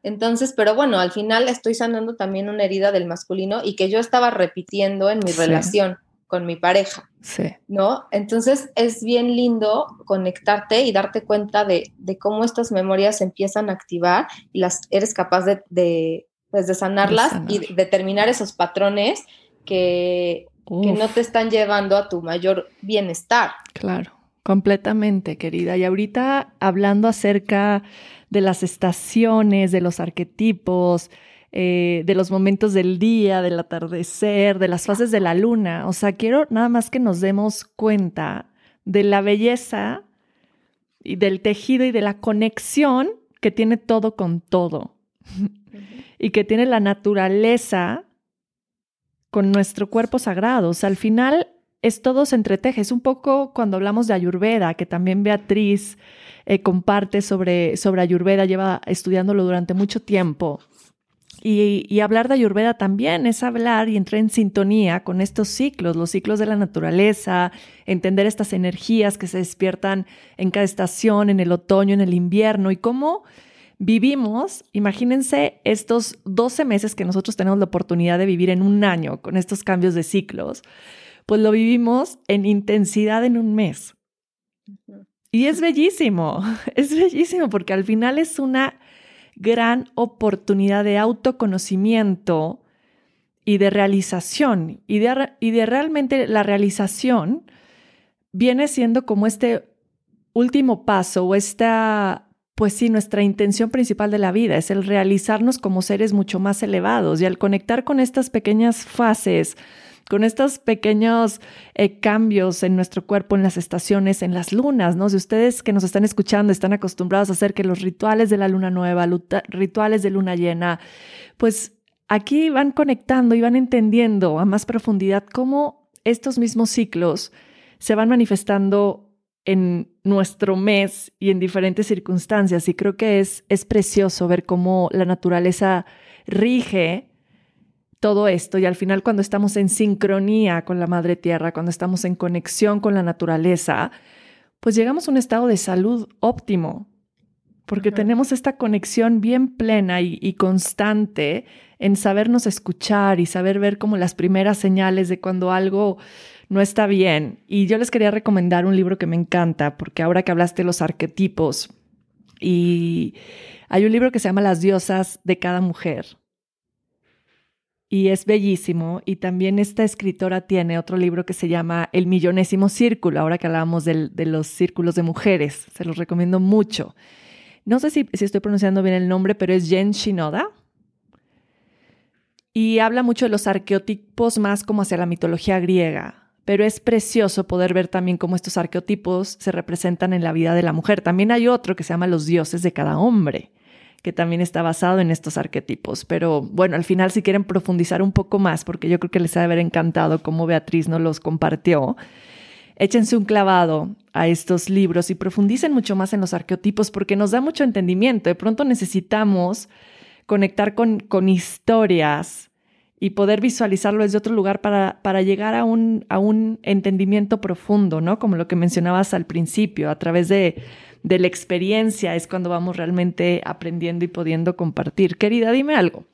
Entonces, pero bueno, al final estoy sanando también una herida del masculino y que yo estaba repitiendo en mi relación con mi pareja. Sí. ¿No? Entonces es bien lindo conectarte y darte cuenta de, cómo estas memorias empiezan a activar y las eres capaz de, de, pues, de sanarlas y determinar esos patrones que, que no te están llevando a tu mayor bienestar. Claro, completamente, querida. Y ahorita hablando acerca de las estaciones, de los arquetipos, eh, de los momentos del día, del atardecer, de las fases de la luna. O sea, quiero nada más que nos demos cuenta de la belleza y del tejido y de la conexión que tiene todo con todo. y que tiene la naturaleza con nuestro cuerpo sagrado. O sea, al final es todo se entreteje. Es un poco cuando hablamos de Ayurveda, que también Beatriz eh, comparte sobre, sobre Ayurveda, lleva estudiándolo durante mucho tiempo. Y, hablar de Ayurveda también es hablar y entrar en sintonía con estos ciclos, los ciclos de la naturaleza, entender estas energías que se despiertan en cada estación, en el otoño, en el invierno y cómo vivimos, imagínense estos 12 meses que nosotros tenemos la oportunidad de vivir en un año con estos cambios de ciclos, pues lo vivimos en intensidad en un mes. Y es bellísimo, es bellísimo porque al final es una gran oportunidad de autoconocimiento y de realización. Y de, y de realmente la realización viene siendo como este último paso o esta, pues sí, nuestra intención principal de la vida, es el realizarnos como seres mucho más elevados y al conectar con estas pequeñas fases con estos pequeños eh, cambios en nuestro cuerpo, en las estaciones, en las lunas, ¿no? Si ustedes que nos están escuchando están acostumbrados a hacer que los rituales de la luna nueva, rituales de luna llena, pues aquí van conectando y van entendiendo a más profundidad cómo estos mismos ciclos se van manifestando en nuestro mes y en diferentes circunstancias. Y creo que es, es precioso ver cómo la naturaleza rige todo esto y al final cuando estamos en sincronía con la madre tierra, cuando estamos en conexión con la naturaleza, pues llegamos a un estado de salud óptimo, porque tenemos esta conexión bien plena y, constante en sabernos escuchar y saber ver como las primeras señales de cuando algo no está bien. Y yo les quería recomendar un libro que me encanta, porque ahora que hablaste de los arquetipos, y hay un libro que se llama Las diosas de cada mujer y es bellísimo. Y también esta escritora tiene otro libro que se llama El Millonésimo Círculo, ahora que hablábamos de los círculos de mujeres. Se los recomiendo mucho. No sé si, si estoy pronunciando bien el nombre, pero es Jen Shinoda. Y habla mucho de los arqueotipos más como hacia la mitología griega. Pero es precioso poder ver también cómo estos arqueotipos se representan en la vida de la mujer. También hay otro que se llama Los dioses de cada hombre que también está basado en estos arquetipos. Pero bueno, al final si quieren profundizar un poco más, porque yo creo que les ha de haber encantado cómo Beatriz nos los compartió, échense un clavado a estos libros y profundicen mucho más en los arquetipos porque nos da mucho entendimiento. De pronto necesitamos conectar con, con historias y poder visualizarlo desde otro lugar para, para llegar a un, a un entendimiento profundo, ¿no? Como lo que mencionabas al principio, a través de de la experiencia es cuando vamos realmente aprendiendo y pudiendo compartir. Querida, dime algo.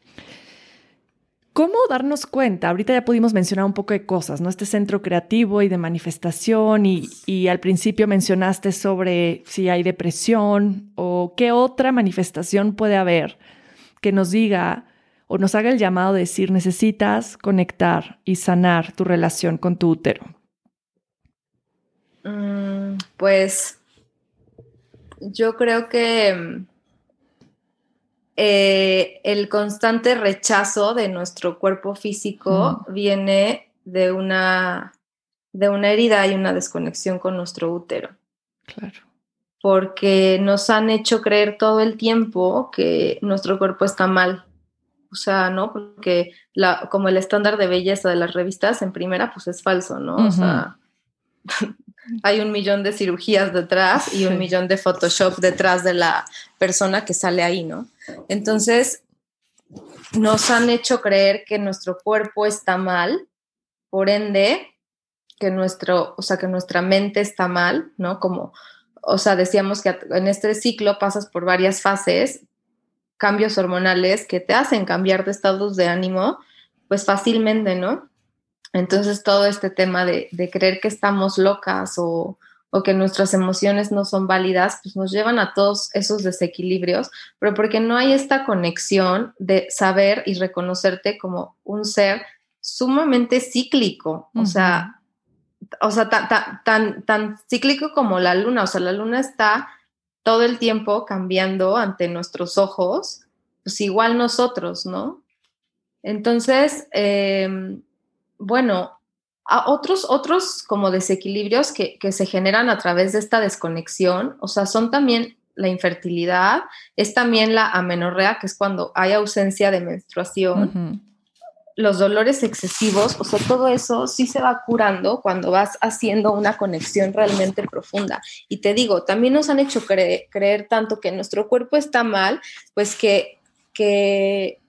¿Cómo darnos cuenta? Ahorita ya pudimos mencionar un poco de cosas, ¿no? Este centro creativo y de manifestación y, y, al principio mencionaste sobre si hay depresión o qué otra manifestación puede haber que nos diga o nos haga el llamado de decir necesitas conectar y sanar tu relación con tu útero. Mm, pues yo creo que eh, el constante rechazo de nuestro cuerpo físico viene de una, de una herida y una desconexión con nuestro útero. Claro. Porque nos han hecho creer todo el tiempo que nuestro cuerpo está mal. O sea, ¿no? Porque la, como el estándar de belleza de las revistas en primera, pues es falso, ¿no? O sea, hay un millón de cirugías detrás y un millón de Photoshop detrás de la persona que sale ahí, ¿no? Entonces, nos han hecho creer que nuestro cuerpo está mal, por ende, que nuestro, o sea, que nuestra mente está mal, ¿no? Como, o sea, decíamos que en este ciclo pasas por varias fases, cambios hormonales que te hacen cambiar de estados de ánimo, pues fácilmente, ¿no? Entonces todo este tema de, creer que estamos locas o, o, que nuestras emociones no son válidas, pues nos llevan a todos esos desequilibrios, pero porque no hay esta conexión de saber y reconocerte como un ser sumamente cíclico, o sea, o sea, tan, tan, tan, cíclico como la luna, o sea, la luna está todo el tiempo cambiando ante nuestros ojos, pues igual nosotros, ¿no? Entonces, em, bueno, a otros, otros como desequilibrios que, se generan a través de esta desconexión, o sea, son también la infertilidad, es también la amenorrea, que es cuando hay ausencia de menstruación, los dolores excesivos, o sea, todo eso sí se va curando cuando vas haciendo una conexión realmente profunda. Y te digo, también nos han hecho creer tanto que nuestro cuerpo está mal, pues que, que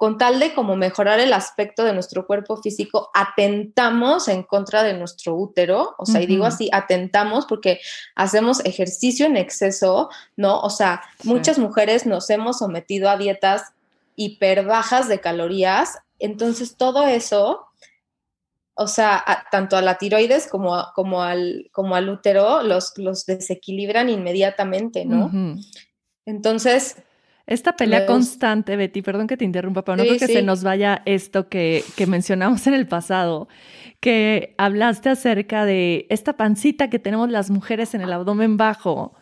con tal de como mejorar el aspecto de nuestro cuerpo físico, atentamos en contra de nuestro útero, o sea, y digo así, atentamos porque hacemos ejercicio en exceso, ¿no? O sea, muchas mujeres nos hemos sometido a dietas hiper bajas de calorías, entonces todo eso, o sea, tanto a la tiroides como, como, al, como al útero, los, los desequilibran inmediatamente, ¿no? Entonces, esta pelea constante, Betty, perdón que te interrumpa, pero no creo que se nos vaya esto que, que mencionamos en el pasado, que hablaste acerca de esta pancita que tenemos las mujeres en el abdomen bajo,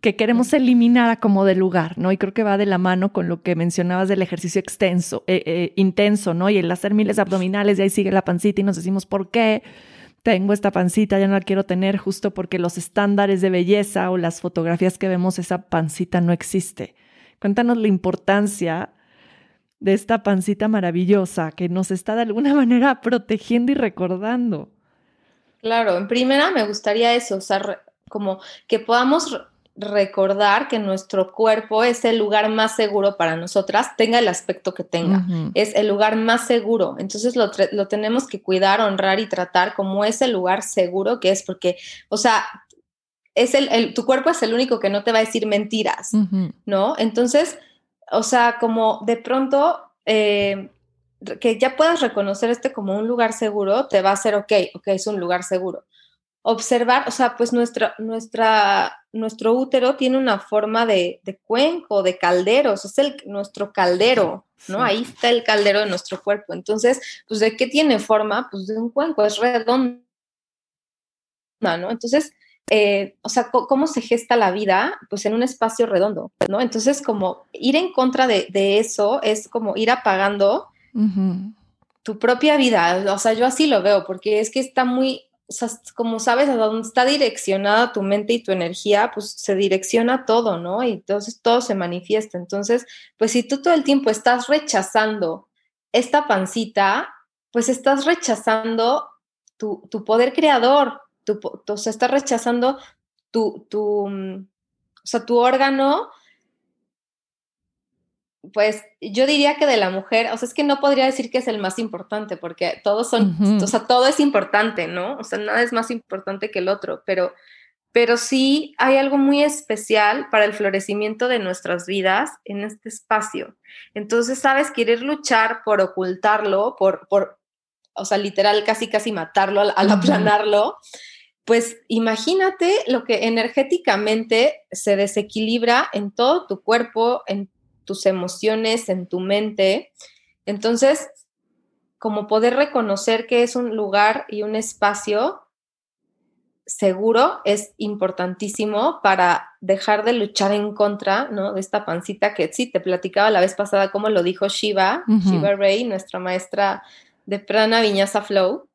que queremos eliminar a como de lugar, ¿no? Y creo que va de la mano con lo que mencionabas del ejercicio extenso, eh, eh, intenso, ¿no? Y el hacer miles de abdominales y ahí sigue la pancita y nos decimos, ¿por qué? Tengo esta pancita, ya no la quiero tener justo porque los estándares de belleza o las fotografías que vemos, esa pancita no existe. Cuéntanos la importancia de esta pancita maravillosa que nos está de alguna manera protegiendo y recordando. Claro, en primera me gustaría eso, o sea, como que podamos recordar que nuestro cuerpo es el lugar más seguro para nosotras, tenga el aspecto que tenga, es el lugar más seguro. Entonces lo, lo, tenemos que cuidar, honrar y tratar como ese lugar seguro que es, porque, o sea, es el, tu cuerpo es el único que no te va a decir mentiras, ¿no? Entonces, o sea, como de pronto eh, que ya puedas reconocer este como un lugar seguro, te va a hacer, ok, ok, es un lugar seguro. Observar, o sea, pues nuestra, nuestra, nuestro útero tiene una forma de, de cuenco, de calderos, es el, nuestro caldero, ¿no? Ahí está el caldero de nuestro cuerpo. Entonces, pues, ¿de qué tiene forma? Pues de un cuenco, es redondo, ¿no? Entonces, eh, o sea, cómo se gesta la vida, pues en un espacio redondo, ¿no? Entonces, como ir en contra de, eso es como ir apagando tu propia vida, o sea, yo así lo veo, porque es que está muy, o sea, como sabes a dónde está direccionada tu mente y tu energía, pues se direcciona todo, ¿no? Y entonces todo se manifiesta. Entonces, pues si tú todo el tiempo estás rechazando esta pancita, pues estás rechazando tu, tu poder creador, tu, o sea, estás rechazando tu, tu, mm, o sea, tu órgano, pues yo diría que de la mujer, o sea, es que no podría decir que es el más importante, porque todos son, o sea, todo es importante, ¿no? O sea, nada es más importante que el otro, pero, pero sí hay algo muy especial para el florecimiento de nuestras vidas en este espacio. Entonces, sabes, querer luchar por ocultarlo, por, por o sea, literal, casi, casi matarlo, al, aplanarlo pues imagínate lo que energéticamente se desequilibra en todo tu cuerpo, en tus emociones, en tu mente. Entonces, como poder reconocer que es un lugar y un espacio seguro es importantísimo para dejar de luchar en contra ¿no? de esta pancita que sí, te platicaba la vez pasada como lo dijo Shiva, Shiva Ray, nuestra maestra de Prana Viñasa Flow,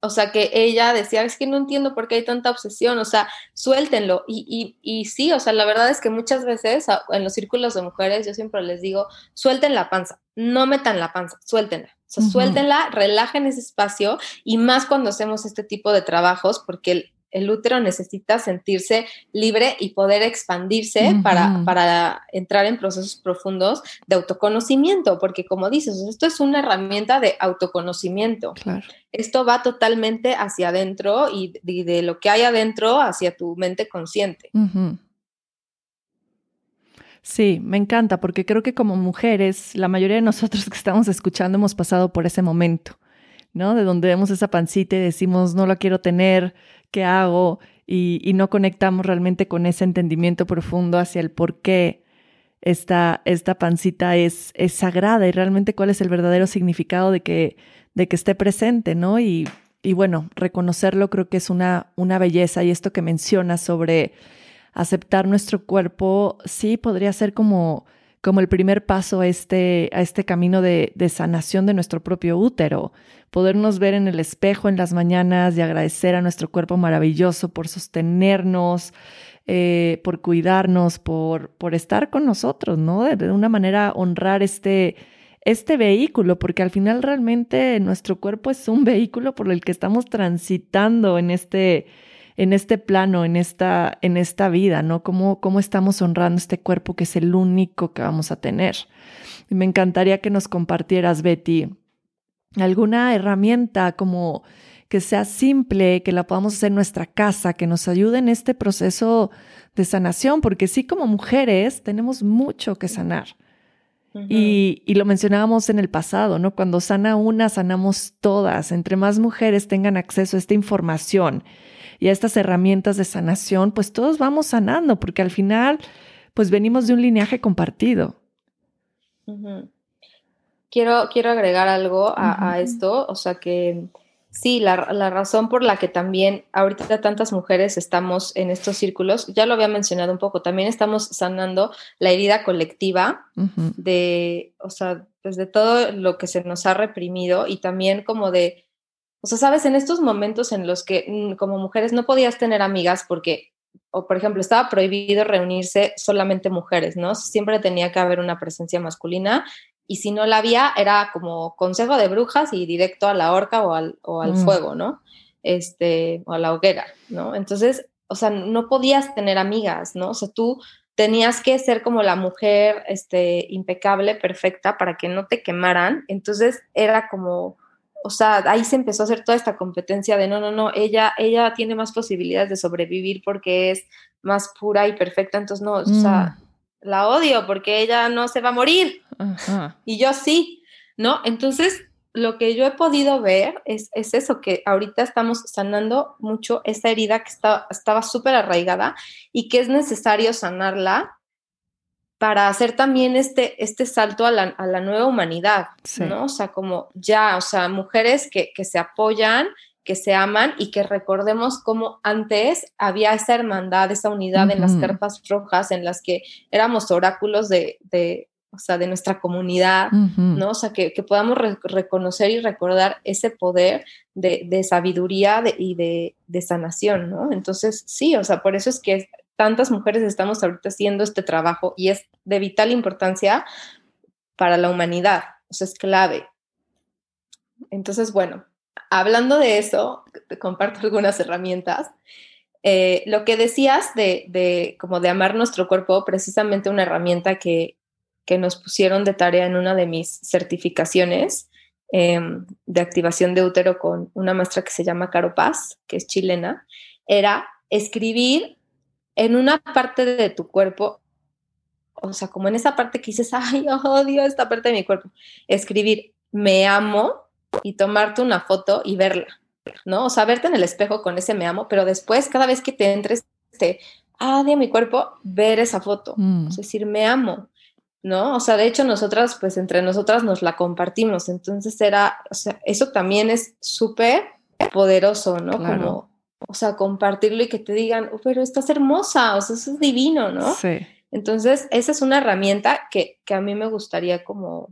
o sea, que ella decía, es que no entiendo por qué hay tanta obsesión, o sea, suéltenlo. Y, y, sí, o sea, la verdad es que muchas veces en los círculos de mujeres yo siempre les digo, suelten la panza, no metan la panza, suéltenla. O sea, suéltenla, relajen ese espacio y más cuando hacemos este tipo de trabajos, porque el, útero necesita sentirse libre y poder expandirse para, para, entrar en procesos profundos de autoconocimiento, porque como dices, esto es una herramienta de autoconocimiento. Esto va totalmente hacia adentro y, de lo que hay adentro hacia tu mente consciente. Sí, me encanta porque creo que como mujeres, la mayoría de nosotros que estamos escuchando hemos pasado por ese momento, ¿no? De donde vemos esa pancita y decimos, no la quiero tener, ¿qué hago? Y, no conectamos realmente con ese entendimiento profundo hacia el por qué esta, esta pancita es, es sagrada y realmente cuál es el verdadero significado de que, de que esté presente, ¿no? Y, y bueno, reconocerlo creo que es una, una belleza y esto que mencionas sobre aceptar nuestro cuerpo, sí podría ser como, como el primer paso a este, a este camino de, de, sanación de nuestro propio útero. Podernos ver en el espejo en las mañanas y agradecer a nuestro cuerpo maravilloso por sostenernos, eh, por cuidarnos, por, por estar con nosotros, ¿no? De, una manera honrar este, este vehículo, porque al final realmente nuestro cuerpo es un vehículo por el que estamos transitando en este en este plano, en esta, en esta vida, ¿no? ¿Cómo, ¿Cómo estamos honrando este cuerpo que es el único que vamos a tener? Y me encantaría que nos compartieras, Betty, alguna herramienta como que sea simple, que la podamos hacer en nuestra casa, que nos ayude en este proceso de sanación, porque sí como mujeres tenemos mucho que sanar. y, y, lo mencionábamos en el pasado, ¿no? Cuando sana una, sanamos todas. Entre más mujeres tengan acceso a esta información y a estas herramientas de sanación, pues todos vamos sanando, porque al final, pues venimos de un linaje compartido. Quiero, quiero agregar algo a, esto, o sea que sí, la, razón por la que también ahorita tantas mujeres estamos en estos círculos, ya lo había mencionado un poco, también estamos sanando la herida colectiva de, o sea, pues de todo lo que se nos ha reprimido y también como de o sea, sabes, en estos momentos en los que mm, como mujeres no podías tener amigas porque, o por ejemplo, estaba prohibido reunirse solamente mujeres, ¿no? Siempre tenía que haber una presencia masculina y si no la había era como consejo de brujas y directo a la horca o al, o al mm. fuego, ¿no? Este, o a la hoguera, ¿no? Entonces, o sea, no podías tener amigas, ¿no? O sea, tú tenías que ser como la mujer este, impecable, perfecta, para que no te quemaran. Entonces era como o sea, ahí se empezó a hacer toda esta competencia de no, no, no, ella, ella tiene más posibilidades de sobrevivir porque es más pura y perfecta, entonces no, o sea, mm. La odio porque ella no se va a morir y yo sí, ¿no? Entonces, lo que yo he podido ver es, es eso, que ahorita estamos sanando mucho esa herida que estaba súper arraigada y que es necesario sanarla para hacer también este, este salto a la, a la nueva humanidad, ¿no? O sea, como ya, o sea, mujeres que, que, se apoyan, que se aman y que recordemos cómo antes había esa hermandad, esa unidad en las carpas rojas en las que éramos oráculos de, de o sea, de nuestra comunidad, ¿no? O sea, que, que podamos reconocer y recordar ese poder de, de sabiduría y de, de, sanación, ¿no? Entonces, sí, o sea, por eso es que tantas mujeres estamos ahorita haciendo este trabajo y es de vital importancia para la humanidad, o sea, es clave. Entonces, bueno, hablando de eso, te comparto algunas herramientas. Eh, lo que decías de, como de amar nuestro cuerpo, precisamente una herramienta que, que nos pusieron de tarea en una de mis certificaciones em, de activación de útero con una maestra que se llama Caro Paz, que es chilena, era escribir en una parte de tu cuerpo, o sea, como en esa parte que dices, ay, odio esta parte de mi cuerpo, escribir, me amo y tomarte una foto y verla, ¿no? O sea, verte en el espejo con ese me amo, pero después, cada vez que te entres, este, ah, de mi cuerpo, ver esa foto, mm. es decir, me amo, ¿no? O sea, de hecho, nosotras, pues entre nosotras nos la compartimos, entonces era, o sea, eso también es súper poderoso, ¿no? Como o sea, compartirlo y que te digan, oh, pero estás hermosa, o sea, eso es divino, ¿no? Sí. Entonces, esa es una herramienta que, a mí me gustaría como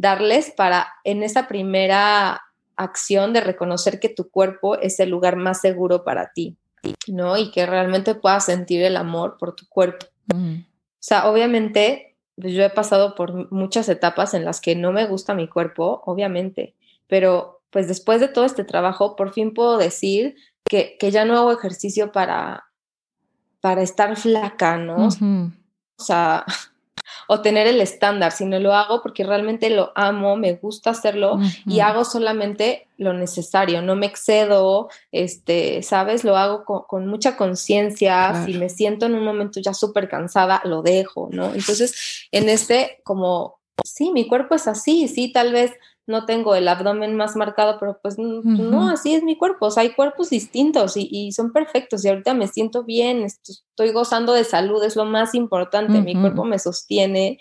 darles para en esa primera acción de reconocer que tu cuerpo es el lugar más seguro para ti, ¿no? Y que realmente puedas sentir el amor por tu cuerpo. Mm. O sea, obviamente, pues, yo he pasado por muchas etapas en las que no me gusta mi cuerpo, obviamente, pero pues después de todo este trabajo, por fin puedo decir que, ya no hago ejercicio para, para estar flaca, ¿no? O sea, o tener el estándar, sino lo hago porque realmente lo amo, me gusta hacerlo y hago solamente lo necesario, no me excedo, este, ¿sabes? Lo hago con, mucha conciencia, si me siento en un momento ya súper cansada, lo dejo, ¿no? Entonces, en este, como, sí, mi cuerpo es así, sí, tal vez no tengo el abdomen más marcado, pero pues no, así es mi cuerpo. O sea, hay cuerpos distintos y, son perfectos y ahorita me siento bien, estoy gozando de salud, es lo más importante, mi cuerpo me sostiene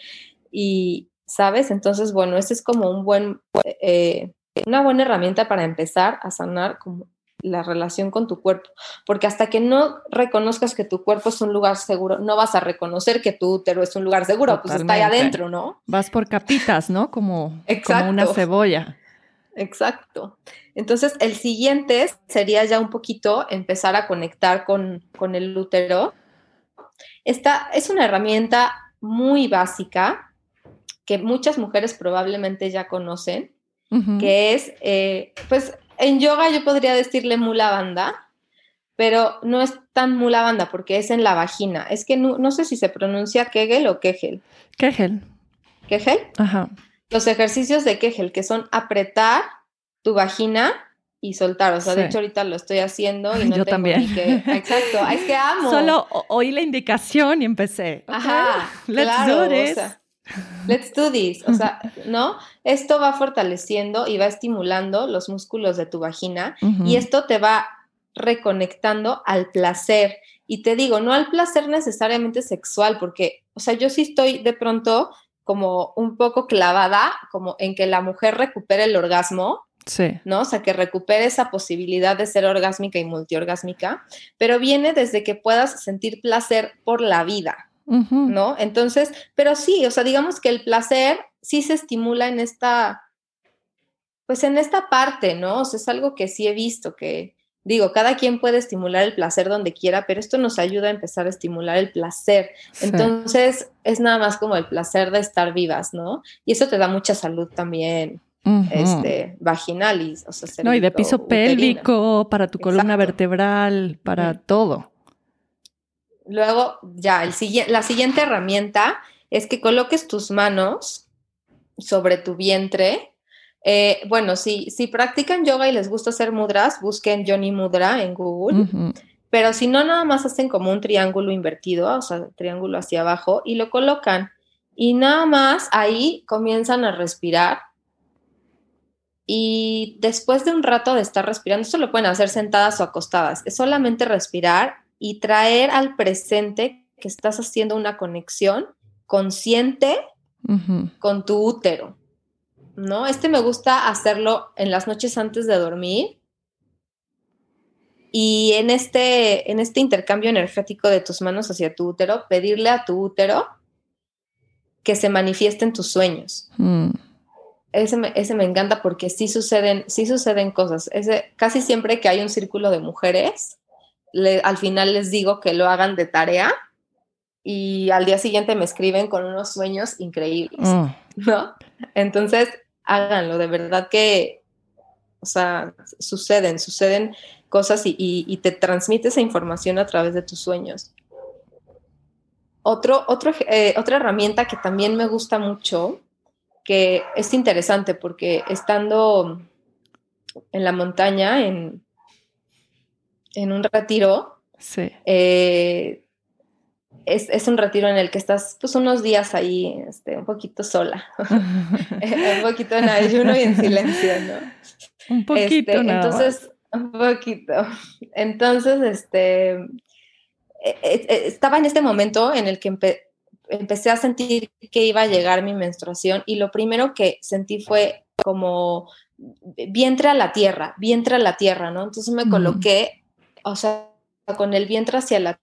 y, ¿sabes? Entonces, bueno, ese es como un buen, eh, una buena herramienta para empezar a sanar como la relación con tu cuerpo, porque hasta que no reconozcas que tu cuerpo es un lugar seguro, no vas a reconocer que tu útero es un lugar seguro, pues está ahí adentro, ¿no? Vas por capitas, ¿no? Como, como una cebolla. Exacto. Entonces, el siguiente sería ya un poquito empezar a conectar con, con el útero. Esta es una herramienta muy básica que muchas mujeres probablemente ya conocen, que es, eh, pues, en yoga yo podría decirle mula banda, pero no es tan mula banda porque es en la vagina. Es que no, sé si se pronuncia Kegel o Kegel. Kegel. ¿Kegel? Ajá. Los ejercicios de Kegel, que son apretar tu vagina y soltar. O sea, de hecho ahorita lo estoy haciendo y no Yo también. Exacto, es que amo. Solo oí la indicación y empecé. Ajá, let's do this. Let's do this. O sea, ¿no? Esto va fortaleciendo y va estimulando los músculos de tu vagina y esto te va reconectando al placer. Y te digo, no al placer necesariamente sexual, porque, o sea, yo sí estoy de pronto como un poco clavada, como en que la mujer recupere el orgasmo, Sí. ¿No? O sea, que recupere esa posibilidad de ser orgásmica y multiorgásmica, pero viene desde que puedas sentir placer por la vida, ¿no? Entonces, pero sí, o sea, digamos que el placer sí se estimula en esta, pues en esta parte, ¿no? O sea, es algo que sí he visto que, digo, cada quien puede estimular el placer donde quiera, pero esto nos ayuda a empezar a estimular el placer. Entonces, es nada más como el placer de estar vivas, ¿no? Y eso te da mucha salud también. Este, vaginal y, o sea, no, y de piso pélvico, para tu columna vertebral, para todo. Luego, ya, el, la siguiente herramienta es que coloques tus manos sobre tu vientre. Eh, bueno, si, si practican yoga y les gusta hacer mudras, busquen Johnny Mudra en Google. Pero si no, nada más hacen como un triángulo invertido, o sea, triángulo hacia abajo, y lo colocan. Y nada más ahí comienzan a respirar. Y después de un rato de estar respirando, esto lo pueden hacer sentadas o acostadas, es solamente respirar y traer al presente que estás haciendo una conexión consciente con tu útero, ¿no? Este me gusta hacerlo en las noches antes de dormir y en este, en este intercambio energético de tus manos hacia tu útero, pedirle a tu útero que se manifieste en tus sueños. Mm. Ese, me, ese, me, encanta porque sí suceden, sí suceden cosas. Ese, casi siempre que hay un círculo de mujeres, al final les digo que lo hagan de tarea y al día siguiente me escriben con unos sueños increíbles, mm. ¿no? Entonces, háganlo, de verdad que, o sea, suceden, suceden cosas y, te transmite esa información a través de tus sueños. Otro, otro, eh, otra herramienta que también me gusta mucho, que es interesante porque estando en la montaña, en, en un retiro, sí. Eh, es, un retiro en el que estás pues unos días ahí, este, un poquito sola, un poquito en ayuno y en silencio, ¿no? Un poquito, este, Entonces, un poquito. Entonces, este, e, e, e, estaba en este momento en el que empecé a sentir que iba a llegar mi menstruación y lo primero que sentí fue como vientre a la tierra, vientre a la tierra, ¿no? Entonces me coloqué, o sea, con el vientre hacia la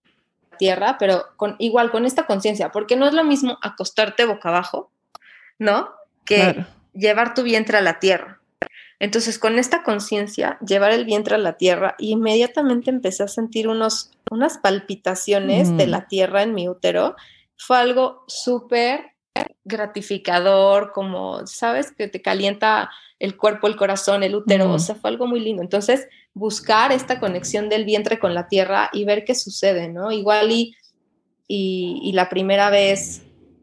tierra, pero con, igual con esta conciencia, porque no es lo mismo acostarte boca abajo, ¿no? Que llevar tu vientre a la tierra. Entonces, con esta conciencia, llevar el vientre a la tierra, y inmediatamente empecé a sentir unos, unas palpitaciones de mm. la tierra en mi útero. Fue algo súper gratificador, como, ¿sabes? Que te calienta el cuerpo, el corazón, el útero, o sea, fue algo muy lindo. Entonces, buscar esta conexión del vientre con la tierra y ver qué sucede, ¿no? Igual y, y, la primera vez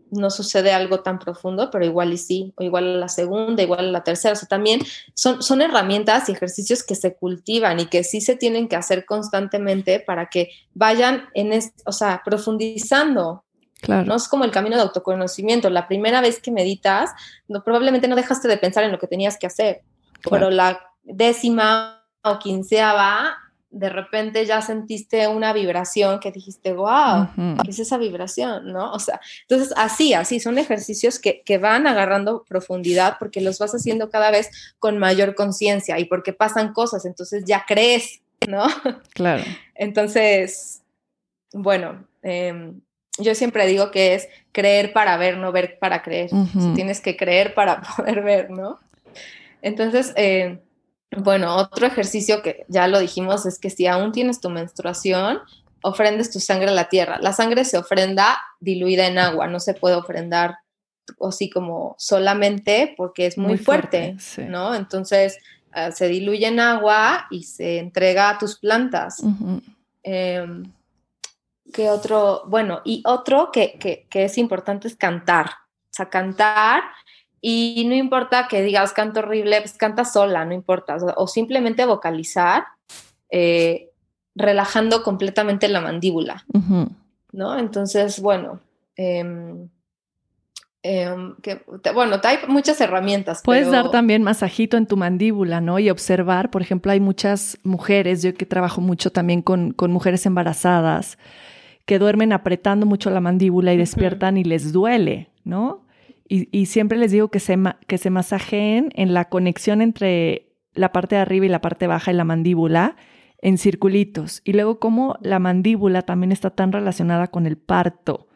no sucede algo tan profundo, pero igual y sí, o igual a la segunda, igual a la tercera. O sea, también son, son herramientas y ejercicios que se cultivan y que sí se tienen que hacer constantemente para que vayan en, o sea, profundizando. Claro. No es como el camino de autoconocimiento. La primera vez que meditas, no, probablemente no dejaste de pensar en lo que tenías que hacer, pero la décima o quinceava de repente ya sentiste una vibración que dijiste, wow, ¿qué es esa vibración? ¿No? O sea, entonces así, así, son ejercicios que, que van agarrando profundidad porque los vas haciendo cada vez con mayor conciencia y porque pasan cosas, entonces ya crees, ¿no? Claro. Entonces, bueno, em, yo siempre digo que es creer para ver, no ver para creer. tienes que creer para poder ver, ¿no? Entonces, eh, bueno, otro ejercicio que ya lo dijimos es que si aún tienes tu menstruación, ofrendes tu sangre a la tierra. La sangre se ofrenda diluida en agua, no se puede ofrendar así como solamente porque es muy, fuerte, ¿no? Entonces ah, se diluye en agua y se entrega a tus plantas. Em, ¿Qué otro? Bueno, y otro que, que, que es importante es cantar. O sea, cantar y no importa que digas canto horrible, pues canta sola, no importa. O, simplemente vocalizar, eh, relajando completamente la mandíbula, ¿no? Entonces, bueno, em, em, bueno, hay muchas herramientas. Puedes dar también masajito en tu mandíbula, ¿no? Y observar, por ejemplo, hay muchas mujeres, yo que trabajo mucho también con, con mujeres embarazadas, que duermen apretando mucho la mandíbula y despiertan y les duele, ¿no? Y, siempre les digo que se, que se masajeen en la conexión entre la parte de arriba y la parte baja de la mandíbula en circulitos. Y luego cómo la mandíbula también está tan relacionada con el parto.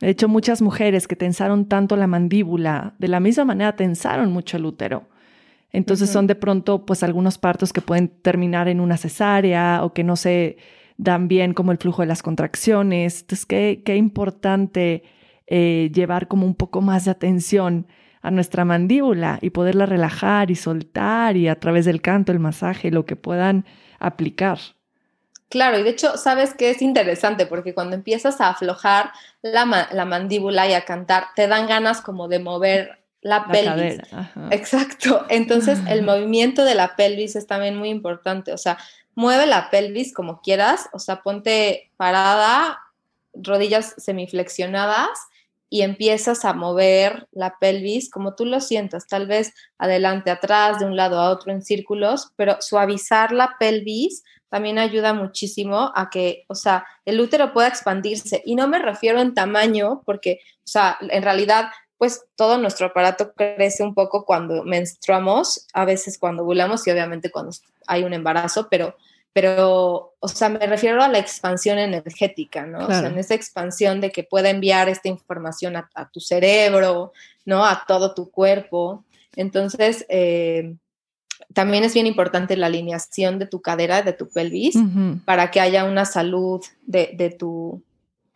De hecho, muchas mujeres que tensaron tanto la mandíbula, de la misma manera tensaron mucho el útero. Entonces son de pronto pues algunos partos que pueden terminar en una cesárea o que no se dan bien como el flujo de las contracciones. Entonces, qué, qué importante eh, llevar como un poco más de atención a nuestra mandíbula y poderla relajar y soltar y a través del canto, el masaje, lo que puedan aplicar. Claro, y de hecho, sabes que es interesante porque cuando empiezas a aflojar la, mandíbula y a cantar, te dan ganas como de mover la, pelvis. Exacto. Entonces, el movimiento de la pelvis es también muy importante. O sea, mueve la pelvis como quieras. O sea, ponte parada, rodillas semiflexionadas y empiezas a mover la pelvis como tú lo sientas, tal vez adelante, atrás, de un lado a otro en círculos, pero suavizar la pelvis también ayuda muchísimo a que, o sea, el útero pueda expandirse. Y no me refiero en tamaño, porque, o sea, en realidad, pues todo nuestro aparato crece un poco cuando menstruamos, a veces cuando ovulamos y obviamente cuando hay un embarazo, pero pero, o sea, me refiero a la expansión energética, ¿no? O sea, en esa expansión de que pueda enviar esta información a, tu cerebro, ¿no? A todo tu cuerpo. Entonces, eh, también es bien importante la alineación de tu cadera, de tu pelvis, para que haya una salud de, tu,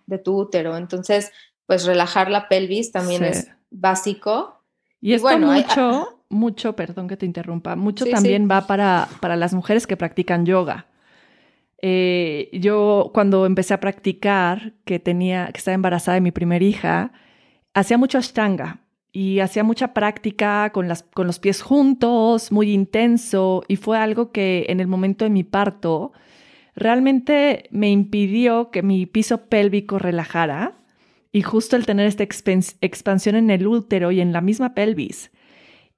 de tu útero. Entonces, pues relajar la pelvis también es básico. Y, bueno, mucho, mucho, perdón que te interrumpa, mucho también va para, para las mujeres que practican yoga. Eh, yo cuando empecé a practicar, que tenía, que estaba embarazada de mi primera hija, hacía mucho ashtanga y hacía mucha práctica con, las, con los pies juntos, muy intenso, y fue algo que en el momento de mi parto realmente me impidió que mi piso pélvico relajara y justo el tener esta expansión en el útero y en la misma pelvis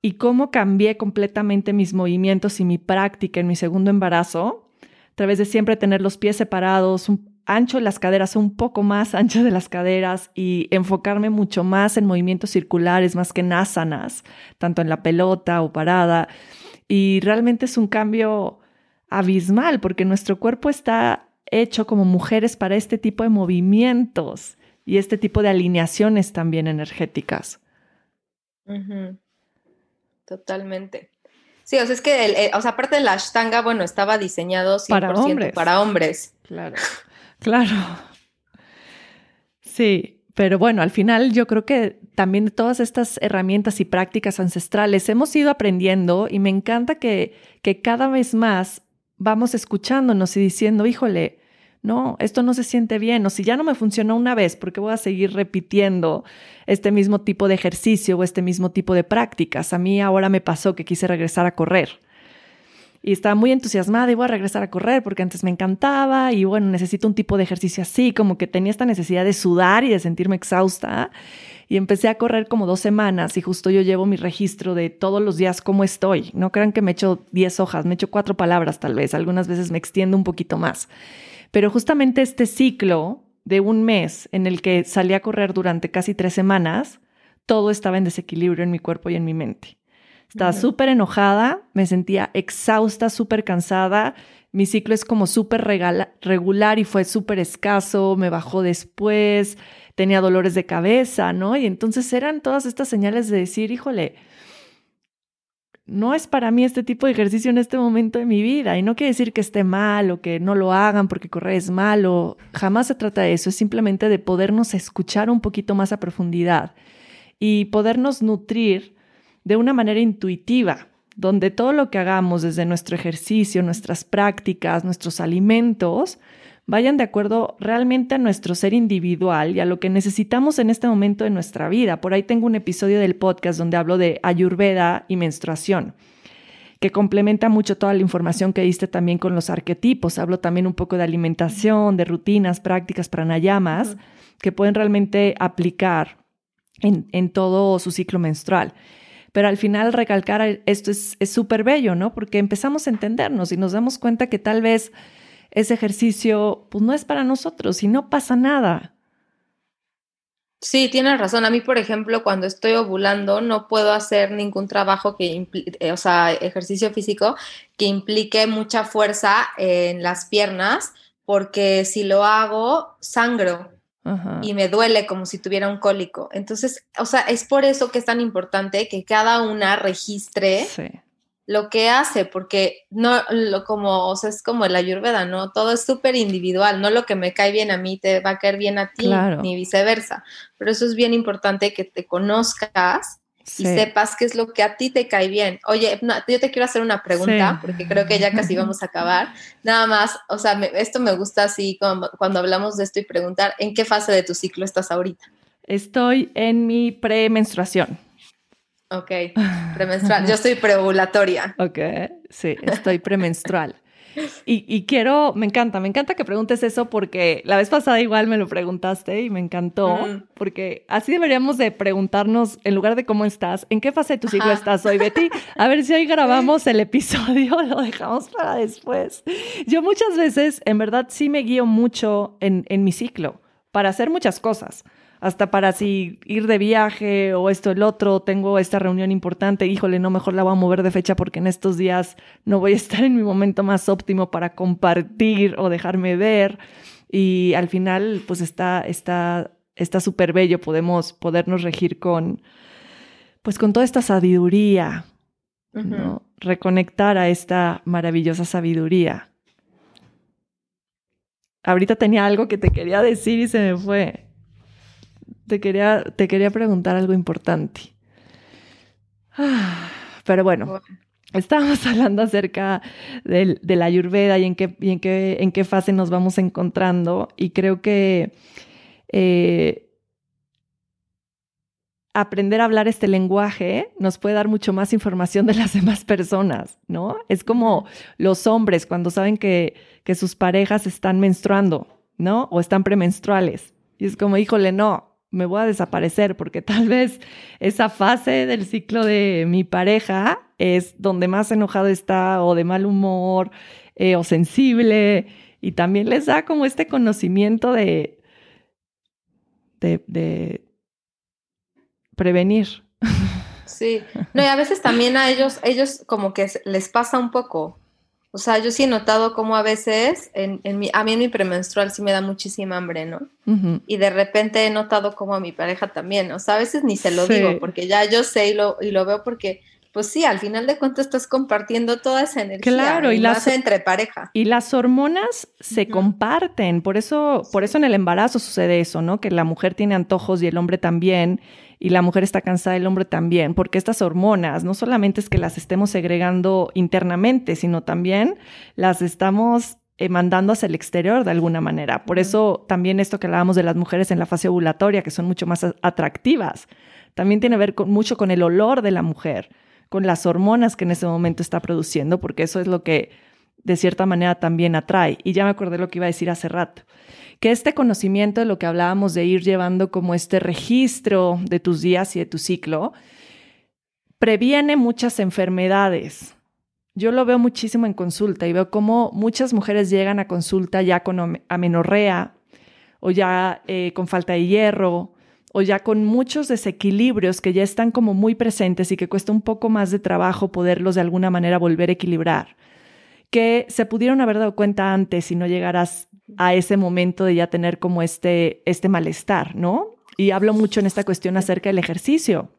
y cómo cambié completamente mis movimientos y mi práctica en mi segundo embarazo a través de siempre tener los pies separados, un ancho de las caderas, un poco más ancho de las caderas y enfocarme mucho más en movimientos circulares, más que en tanto en la pelota o parada. Y realmente es un cambio abismal porque nuestro cuerpo está hecho como mujeres para este tipo de movimientos y este tipo de alineaciones también energéticas. Totalmente. Sí, o sea, es que, el, o sea, aparte de la ashtanga, bueno, estaba diseñado 100% para hombres. Para hombres. Claro, claro. Sí, pero bueno, al final yo creo que también todas estas herramientas y prácticas ancestrales hemos ido aprendiendo y me encanta que, que cada vez más vamos escuchándonos y diciendo, híjole, no, esto no se siente bien, o si ya no me funcionó una vez, ¿por qué voy a seguir repitiendo este mismo tipo de ejercicio o este mismo tipo de prácticas? A mí ahora me pasó que quise regresar a correr y estaba muy entusiasmada y voy a regresar a correr porque antes me encantaba y bueno, necesito un tipo de ejercicio así, como que tenía esta necesidad de sudar y de sentirme exhausta. Y empecé a correr como dos semanas y justo yo llevo mi registro de todos los días cómo estoy. No crean que me echo 10 hojas, me echo cuatro palabras tal vez, algunas veces me extiendo un poquito más. Pero justamente este ciclo de un mes en el que salí a correr durante casi tres semanas, todo estaba en desequilibrio en mi cuerpo y en mi mente. Estaba súper enojada, me sentía exhausta, súper cansada. Mi ciclo es como súper regular y fue súper escaso, me bajó después, tenía dolores de cabeza, ¿no? Y entonces eran todas estas señales de decir, híjole, no es para mí este tipo de ejercicio en este momento de mi vida. Y no quiere decir que esté mal o que no lo hagan porque correr es malo. Jamás se trata de eso. Es simplemente de podernos escuchar un poquito más a profundidad y podernos nutrir de una manera intuitiva, donde todo lo que hagamos desde nuestro ejercicio, nuestras prácticas, nuestros alimentos, vayan de acuerdo realmente a nuestro ser individual y a lo que necesitamos en este momento de nuestra vida. Por ahí tengo un episodio del podcast donde hablo de ayurveda y menstruación que complementa mucho toda la información que diste también con los arquetipos. Hablo también un poco de alimentación, de rutinas, prácticas, pranayamas, que pueden realmente aplicar en, en todo su ciclo menstrual. Pero al final recalcar esto es súper bello, ¿no? Porque empezamos a entendernos y nos damos cuenta que tal vez ese ejercicio pues no es para nosotros y no pasa nada. Sí, tienes razón. A mí, por ejemplo, cuando estoy ovulando, no puedo hacer ningún trabajo que eh, o sea, ejercicio físico que implique mucha fuerza en las piernas, porque si lo hago, sangro y me duele como si tuviera un cólico. Entonces, o sea, es por eso que es tan importante que cada una registre lo que hace, porque no, lo como, o sea, es como la ayurveda, ¿no? Todo es súper individual, no lo que me cae bien a mí te va a caer bien a ti, ni viceversa. Pero eso es bien importante que te conozcas y sepas qué es lo que a ti te cae bien. Oye, yo te quiero hacer una pregunta, porque creo que ya casi vamos a acabar. Nada más, o sea, esto me gusta así cuando, hablamos de esto y preguntar, ¿en qué fase de tu ciclo estás ahorita? Estoy en mi premenstruación. Ok, premenstrual. Yo estoy preovulatoria. Ok, sí, estoy premenstrual. Y, quiero, me encanta, me encanta que preguntes eso porque la vez pasada igual me lo preguntaste y me encantó, porque así deberíamos de preguntarnos, en lugar de cómo estás, ¿en qué fase de tu ciclo estás hoy, Betty? A ver si hoy grabamos el episodio, lo dejamos para después. Yo muchas veces, en verdad, sí me guío mucho en, en mi ciclo para hacer muchas cosas hasta para si ir de viaje o esto, el otro, tengo esta reunión importante, híjole, no, mejor la voy a mover de fecha porque en estos días no voy a estar en mi momento más óptimo para compartir o dejarme ver. Y al final, pues está, está, está súper bello, podemos podernos regir con, pues con toda esta sabiduría, ¿no? Reconectar a esta maravillosa sabiduría. Ahorita tenía algo que te quería decir y se me fue te quería, te quería preguntar algo importante. pero bueno, estábamos hablando acerca de la ayurveda y en qué, en, qué, en qué fase nos vamos encontrando. Y creo que eh, aprender a hablar este lenguaje nos puede dar mucho más información de las demás personas, ¿no? Es como los hombres cuando saben que, que sus parejas están menstruando, ¿no? O están premenstruales. Y es como, híjole, no, me voy a desaparecer porque tal vez esa fase del ciclo de mi pareja es donde más enojado está o de mal humor eh, o sensible y también les da como este conocimiento de, de, de prevenir. Sí, no, y a veces también a ellos, ellos como que les pasa un poco, o sea, yo sí he notado como a veces, en, mi, a mí en mi premenstrual sí me da muchísima hambre, ¿no? Y de repente he notado como a mi pareja también, o sea, a veces ni se lo digo, porque ya yo sé y lo, y lo veo porque, pues sí, al final de cuentas estás compartiendo toda esa energía. Claro, y, las entre pareja. Y las hormonas se comparten, por eso, por eso en el embarazo sucede eso, ¿no? Que la mujer tiene antojos y el hombre también y la mujer está cansada, el hombre también, porque estas hormonas no solamente es que las estemos segregando internamente, sino también las estamos eh, mandando hacia el exterior de alguna manera. Por eso también esto que hablábamos de las mujeres en la fase ovulatoria, que son mucho más atractivas, también tiene que ver mucho con el olor de la mujer, con las hormonas que en ese momento está produciendo, porque eso es lo que de cierta manera también atrae. Y ya me acordé lo que iba a decir hace rato, que este conocimiento de lo que hablábamos de ir llevando como este registro de tus días y de tu ciclo, previene muchas enfermedades. Yo lo veo muchísimo en consulta y veo cómo muchas mujeres llegan a consulta ya con amenorrea o ya eh, con falta de hierro o ya con muchos desequilibrios que ya están como muy presentes y que cuesta un poco más de trabajo poderlos de alguna manera volver a equilibrar que se pudieron haber dado cuenta antes si no llegaras a ese momento de ya tener como este, este malestar, ¿no? Y hablo mucho en esta cuestión acerca del ejercicio.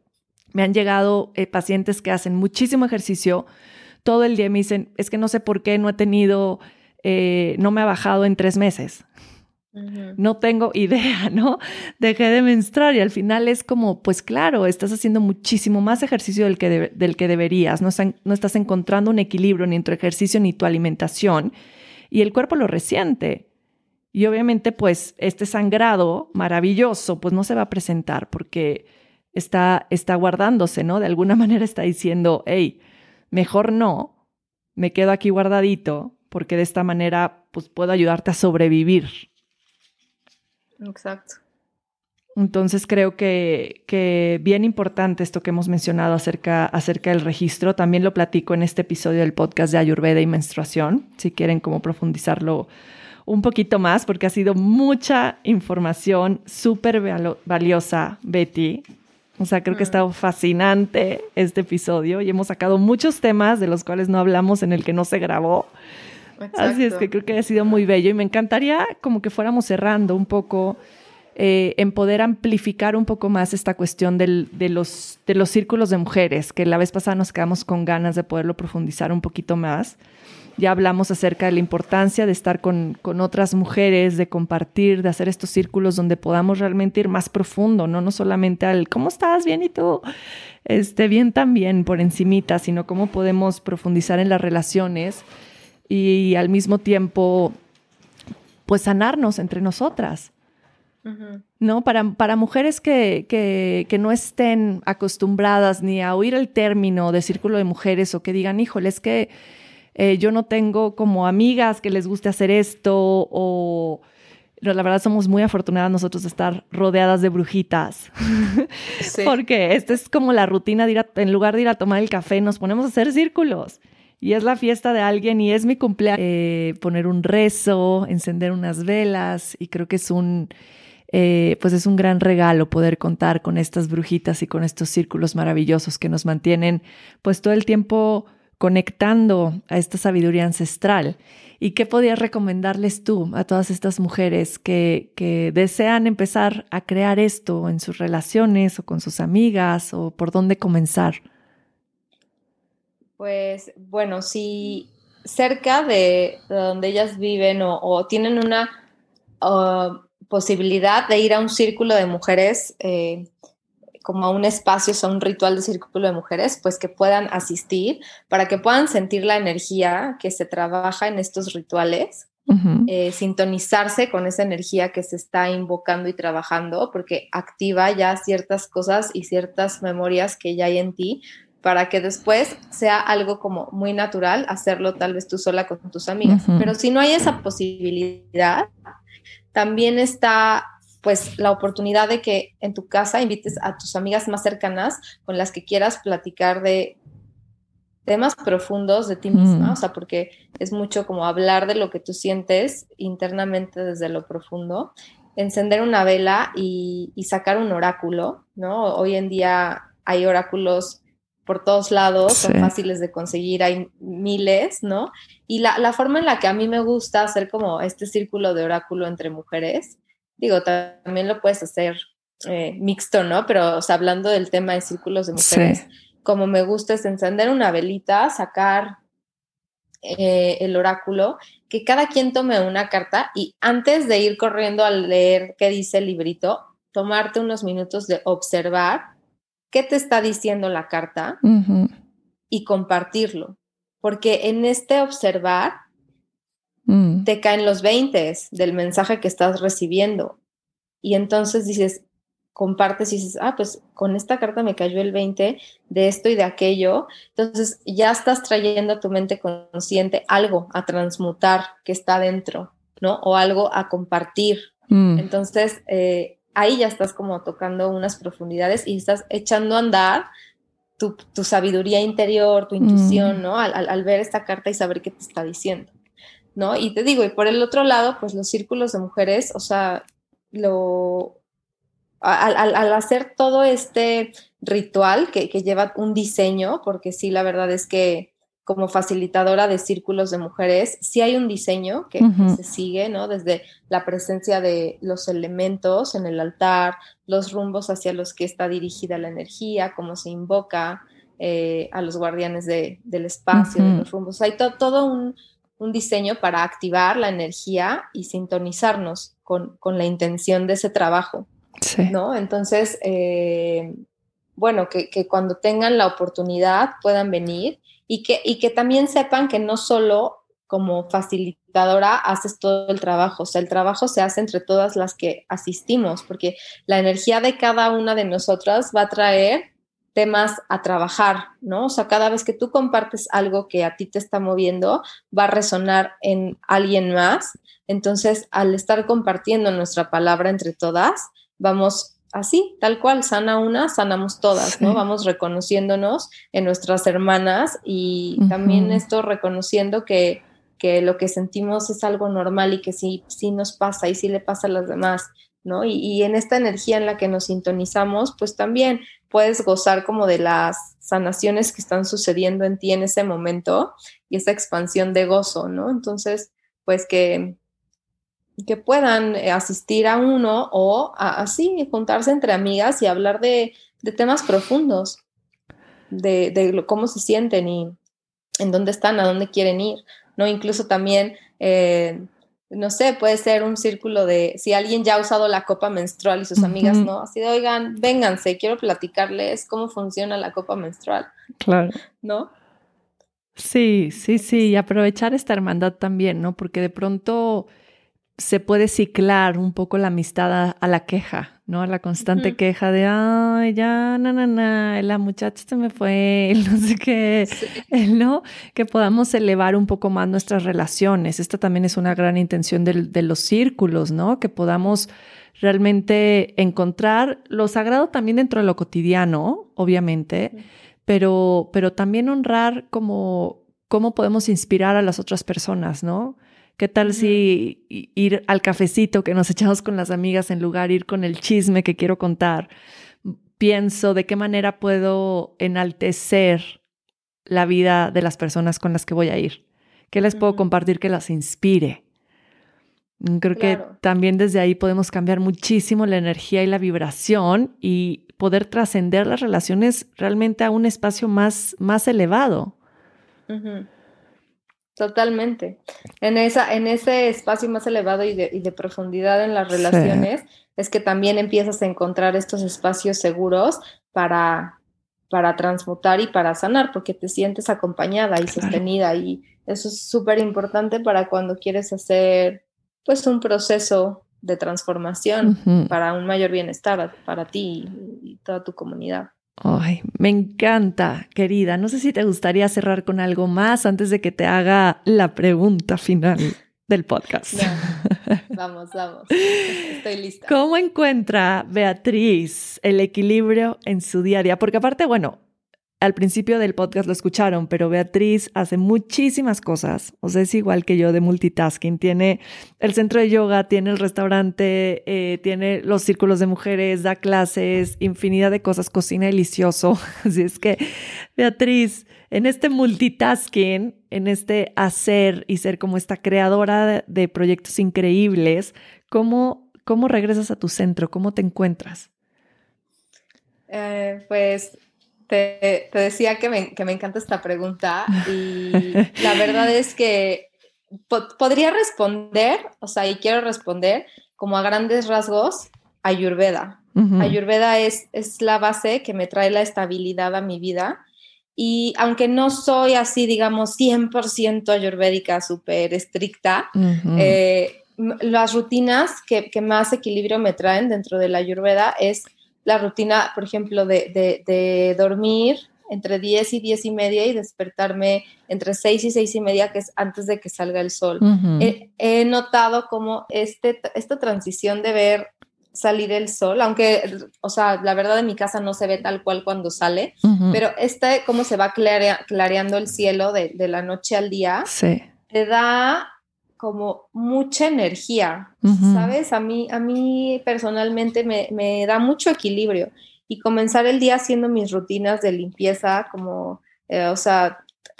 Me han llegado eh, pacientes que hacen muchísimo ejercicio todo el día y me dicen, es que no sé por qué no he tenido, eh, no me ha bajado en tres meses. No tengo idea, ¿no? Dejé de menstruar y al final es como, pues claro, estás haciendo muchísimo más ejercicio del que, del que deberías, no, no estás encontrando un equilibrio ni en tu ejercicio ni tu alimentación y el cuerpo lo resiente. Y obviamente, pues este sangrado maravilloso, pues no se va a presentar porque está, está guardándose, ¿no? De alguna manera está diciendo, hey, mejor no, me quedo aquí guardadito porque de esta manera, pues puedo ayudarte a sobrevivir Exacto. Entonces creo que, que, bien importante esto que hemos mencionado acerca, acerca del registro. También lo platico en este episodio del podcast de Ayurveda y menstruación, si quieren como profundizarlo un poquito más, porque ha sido mucha información súper valiosa, Betty. O sea, creo que ha mm. estado fascinante este episodio y hemos sacado muchos temas de los cuales no hablamos en el que no se grabó. Así es que creo que ha sido muy bello y me encantaría como que fuéramos cerrando un poco eh, en poder amplificar un poco más esta cuestión de, los, de los círculos de mujeres, que la vez pasada nos quedamos con ganas de poderlo profundizar un poquito más. Ya hablamos acerca de la importancia de estar con, con otras mujeres, de compartir, de hacer estos círculos donde podamos realmente ir más profundo, no, no solamente al ¿cómo estás? Bien y tú, este, bien también por encimita, sino cómo podemos profundizar en las relaciones y al mismo tiempo, pues sanarnos entre nosotras. ¿No? Para, para mujeres que, que, que, no estén acostumbradas ni a oír el término de círculo de mujeres o que digan, híjole, es que eh, yo no tengo como amigas que les guste hacer esto o la verdad somos muy afortunadas nosotros de estar rodeadas de brujitas. Porque esta es como la rutina de ir en lugar de ir a tomar el café, nos ponemos a hacer círculos y es la fiesta de alguien y es mi cumpleaños, eh, poner un rezo, encender unas velas y creo que es un, eh, pues es un gran regalo poder contar con estas brujitas y con estos círculos maravillosos que nos mantienen pues todo el tiempo conectando a esta sabiduría ancestral. ¿Y qué podías recomendarles tú a todas estas mujeres que, que desean empezar a crear esto en sus relaciones o con sus amigas o por dónde comenzar? Pues bueno, si cerca de, donde ellas viven o, tienen una uh, posibilidad de ir a un círculo de mujeres, eh, como a un espacio, o un ritual de círculo de mujeres, pues que puedan asistir para que puedan sentir la energía que se trabaja en estos rituales. Eh, sintonizarse con esa energía que se está invocando y trabajando, porque activa ya ciertas cosas y ciertas memorias que ya hay en ti, para que después sea algo como muy natural hacerlo tal vez tú sola con tus amigas. Pero si no hay esa posibilidad, también está pues la oportunidad de que en tu casa invites a tus amigas más cercanas con las que quieras platicar de temas profundos de ti misma, mm. o sea, porque es mucho como hablar de lo que tú sientes internamente desde lo profundo, encender una vela y, y sacar un oráculo, ¿no? Hoy en día hay oráculos por todos lados, son fáciles de conseguir, hay miles, ¿no? Y la, forma en la que a mí me gusta hacer como este círculo de oráculo entre mujeres, digo, también lo puedes hacer eh, mixto, ¿no? Pero, o sea, hablando del tema de círculos de mujeres, como me gusta es encender una velita, sacar eh, el oráculo, que cada quien tome una carta y antes de ir corriendo a leer qué dice el librito, tomarte unos minutos de observar qué te está diciendo la carta y compartirlo. Porque en este observar mm. te caen los 20 del mensaje que estás recibiendo. Y entonces dices, compartes y dices, ah, pues con esta carta me cayó el 20 de esto y de aquello. Entonces ya estás trayendo a tu mente consciente algo a transmutar que está dentro, ¿no? O algo a compartir. Mm. Entonces, eh, ahí ya estás como tocando unas profundidades y estás echando a andar tu, sabiduría interior, tu intuición, mm. ¿no? Al, ver esta carta y saber qué te está diciendo, ¿no? Y te digo, y por el otro lado, pues los círculos de mujeres, o sea, lo... Al, hacer todo este ritual que, que lleva un diseño, porque sí, la verdad es que como facilitadora de círculos de mujeres, sí hay un diseño que, se sigue, ¿no? Desde la presencia de los elementos en el altar, los rumbos hacia los que está dirigida la energía, cómo se invoca eh, a los guardianes del espacio, de los rumbos. Hay todo un, diseño para activar la energía y sintonizarnos con, la intención de ese trabajo, ¿no? Entonces, eh, bueno, que, que cuando tengan la oportunidad puedan venir y que, y que también sepan que no solo como facilitadora haces todo el trabajo, o sea, el trabajo se hace entre todas las que asistimos, porque la energía de cada una de nosotras va a traer temas a trabajar, ¿no? O sea, cada vez que tú compartes algo que a ti te está moviendo, va a resonar en alguien más. Entonces, al estar compartiendo nuestra palabra entre todas, vamos así, tal cual, sana una, sanamos todas, ¿no? Vamos reconociéndonos en nuestras hermanas y también esto reconociendo que, que, lo que sentimos es algo normal y que sí, sí nos pasa y sí le pasa a las demás, ¿no? Y, y, en esta energía en la que nos sintonizamos, pues también puedes gozar como de las sanaciones que están sucediendo en ti en ese momento y esa expansión de gozo, ¿no? Entonces, pues que, que puedan eh, asistir a uno o así juntarse entre amigas y hablar de, temas profundos, de, cómo se sienten y en dónde están, a dónde quieren ir, ¿no? Incluso también, eh, no sé, puede ser un círculo de, si alguien ya ha usado la copa menstrual y sus amigas no, así de, oigan, vénganse, quiero platicarles cómo funciona la copa menstrual. Claro. ¿No? Sí, sí, sí, y aprovechar esta hermandad también, ¿no? Porque de pronto se puede ciclar un poco la amistad a, la queja, ¿no? A la constante queja de, ay, ya, na, na, na, la muchacha se me fue, no sé qué, ¿no? Que podamos elevar un poco más nuestras relaciones. Esta también es una gran intención de, los círculos, ¿no? Que podamos realmente encontrar lo sagrado también dentro de lo cotidiano, obviamente, pero, pero también honrar como cómo podemos inspirar a las otras personas, ¿no? ¿Qué tal si ir al cafecito que nos echamos con las amigas en lugar de ir con el chisme que quiero contar? Pienso de qué manera puedo enaltecer la vida de las personas con las que voy a ir. ¿Qué les puedo compartir que las inspire? Mm, creo que también desde ahí podemos cambiar muchísimo la energía y la vibración y poder trascender las relaciones realmente a un espacio más, más elevado. Totalmente. En, esa, en ese espacio más elevado y de, profundidad en las relaciones es que también empiezas a encontrar estos espacios seguros para, para transmutar y para sanar, porque te sientes acompañada y sostenida y eso es súper importante para cuando quieres hacer pues un proceso de transformación para un mayor bienestar para ti y toda tu comunidad. Ay, me encanta, querida. No sé si te gustaría cerrar con algo más antes de que te haga la pregunta final del podcast. Vamos, vamos. Estoy lista. ¿Cómo encuentra Beatriz el equilibrio en su día a día? Porque aparte, bueno, al principio del podcast lo escucharon, pero Beatriz hace muchísimas cosas. O sea, es igual que yo de multitasking. Tiene el centro de yoga, tiene el restaurante, eh, tiene los círculos de mujeres, da clases, infinidad de cosas, cocina delicioso. Así es que, Beatriz, en este multitasking, en este hacer y ser como esta creadora de, proyectos increíbles, ¿cómo, ¿cómo regresas a tu centro? ¿Cómo te encuentras? Eh, pues te, decía que me, que me, encanta esta pregunta y la verdad es que podría responder, o sea, y quiero responder como a grandes rasgos, Ayurveda. Ayurveda es, es la base que me trae la estabilidad a mi vida Y aunque no soy así, digamos, 100% ayurvédica, súper estricta, eh, las rutinas que, más equilibrio me traen dentro de la ayurveda es la rutina, por ejemplo, de, dormir entre 10 y 10 y media y despertarme entre 6 y 6 y media, que es antes de que salga el sol. he, notado como este, esta transición de ver salir el sol, aunque, o sea, la verdad en mi casa no se ve tal cual cuando sale, pero este, cómo se va clareando el cielo de, la noche al día, te da como mucha energía, ¿sabes? A mí, a mí personalmente me, da mucho equilibrio y comenzar el día haciendo mis rutinas de limpieza, como, eh, o sea,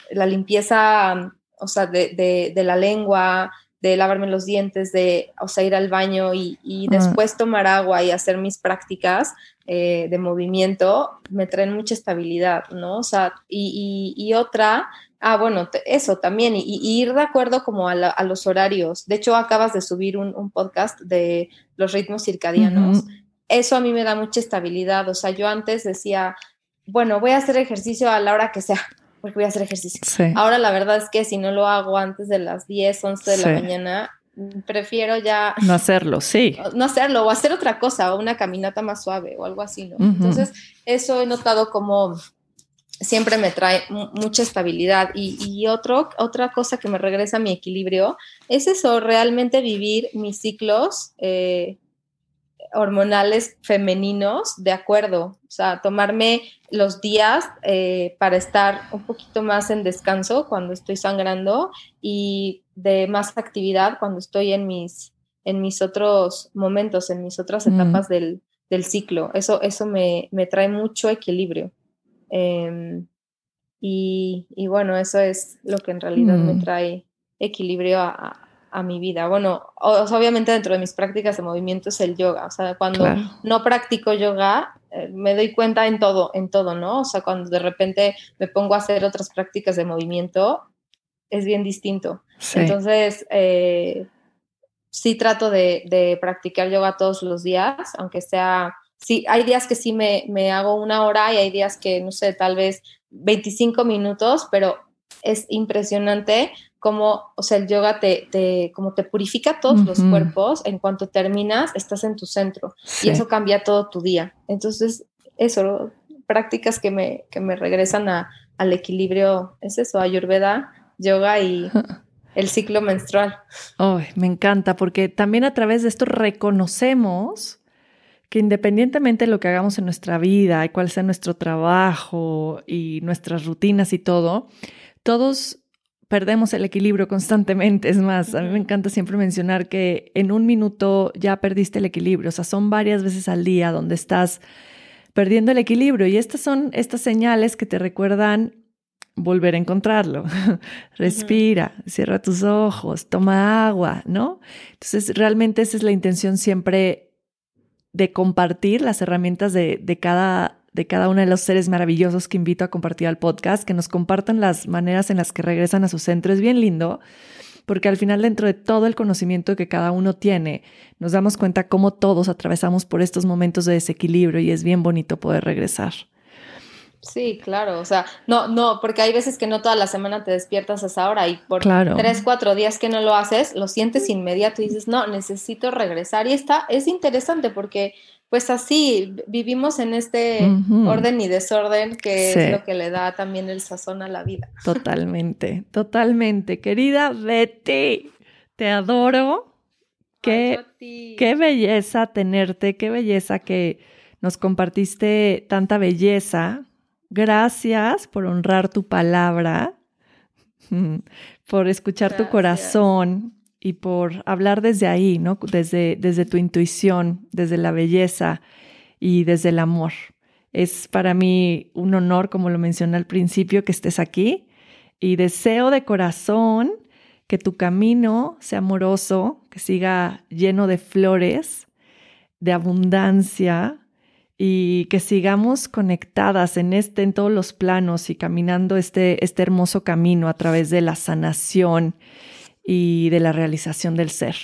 la limpieza, o sea, de, de la lengua, de lavarme los dientes, de o sea, ir al baño y, y después tomar agua y hacer mis prácticas eh, de movimiento, me traen mucha estabilidad, ¿no? O sea, y, y, otra, ah, bueno, eso también, y, ir de acuerdo como a, a, los horarios. De hecho, acabas de subir un, un podcast de los ritmos circadianos. Eso a mí me da mucha estabilidad. O sea, yo antes decía, bueno, voy a hacer ejercicio a la hora que sea porque voy a hacer ejercicio. Ahora la verdad es que si no lo hago antes de las 10, 11 de la mañana, prefiero ya... No hacerlo, sí. No hacerlo, o hacer otra cosa, o una caminata más suave, o algo así, ¿no? Entonces, eso he notado como siempre me trae mucha estabilidad. Y, otro, otra cosa que me regresa a mi equilibrio es eso, realmente vivir mis ciclos eh, hormonales femeninos de acuerdo, o sea, tomarme los días eh, para estar un poquito más en descanso cuando estoy sangrando y de más actividad cuando estoy en mis, en mis otros momentos, en mis otras etapas del, ciclo. Eso, eso me, trae mucho equilibrio. Em, y, bueno, eso es lo que en realidad me mm. trae equilibrio a, a mi vida. Bueno, obviamente dentro de mis prácticas de movimiento es el yoga. O sea, cuando no practico yoga, eh, me doy cuenta en todo, en todo, ¿no? O sea, cuando de repente me pongo a hacer otras prácticas de movimiento, es bien distinto. Entonces, eh, sí trato de, practicar yoga todos los días, aunque sea, sí, hay días que sí me, me hago una hora y hay días que, no sé, tal vez 25 minutos, pero es impresionante como, o sea, el yoga te, te como te purifica todos los cuerpos, en cuanto terminas, estás en tu centro y eso cambia todo tu día. Entonces, eso, prácticas que me, que me regresan a, al equilibrio, es eso, ayurveda, yoga y el ciclo menstrual. me encanta, porque también a través de esto reconocemos que independientemente de lo que hagamos en nuestra vida y cuál sea nuestro trabajo y nuestras rutinas y todo, todos perdemos el equilibrio constantemente. Es más, a mí me encanta siempre mencionar que en un minuto ya perdiste el equilibrio. O sea, son varias veces al día donde estás perdiendo el equilibrio. Y estas son estas señales que te recuerdan volver a encontrarlo. Respira, cierra tus ojos, toma agua, ¿no? Entonces, realmente esa es la intención siempre de compartir las herramientas de, de cada de cada uno de los seres maravillosos que invito a compartir al podcast, que nos compartan las maneras en las que regresan a su centro. Es bien lindo porque al final dentro de todo el conocimiento que cada uno tiene, nos damos cuenta cómo todos atravesamos por estos momentos de desequilibrio y es bien bonito poder regresar. Sí, claro, o sea, no, no, porque hay veces que no toda la semana te despiertas a esa hora y por tres, cuatro días que no lo haces, lo sientes inmediato y dices, no, necesito regresar. Y está, es interesante porque pues así vivimos en este orden y desorden que es lo que le da también el sazón a la vida. Totalmente, totalmente. Querida Betty, te adoro. Qué, qué belleza tenerte, qué belleza que nos compartiste tanta belleza. Gracias por honrar tu palabra, por escuchar tu corazón, y por hablar desde ahí, ¿no? Desde, desde tu intuición, desde la belleza y desde el amor. Es para mí un honor, como lo mencioné al principio, que estés aquí y deseo de corazón que tu camino sea amoroso, que siga lleno de flores, de abundancia y que sigamos conectadas en este, en todos los planos y caminando este, este hermoso camino a través de la sanación y de la realización del ser.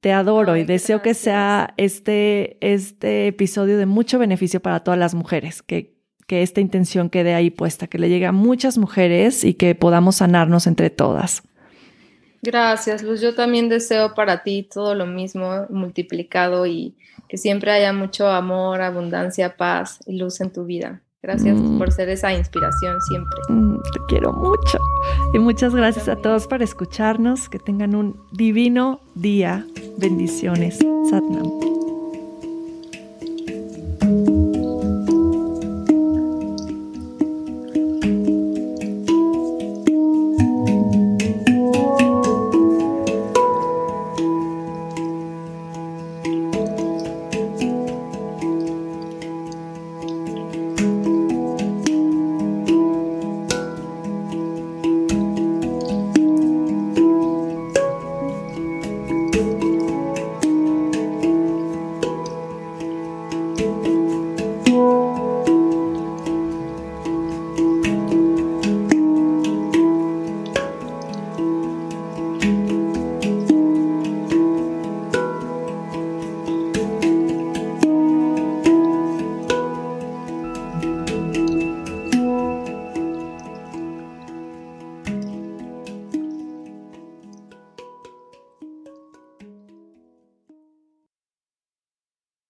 Te adoro y deseo que sea este, este episodio de mucho beneficio para todas las mujeres, que, que esta intención quede ahí puesta, que le llegue a muchas mujeres y que podamos sanarnos entre todas. Gracias, Luz. Yo también deseo para ti todo lo mismo multiplicado y que siempre haya mucho amor, abundancia, paz y luz en tu vida. Gracias mm. por ser esa inspiración siempre. Mm, te quiero mucho. Y muchas gracias a todos por escucharnos. Que tengan un divino día. Bendiciones. Satnam.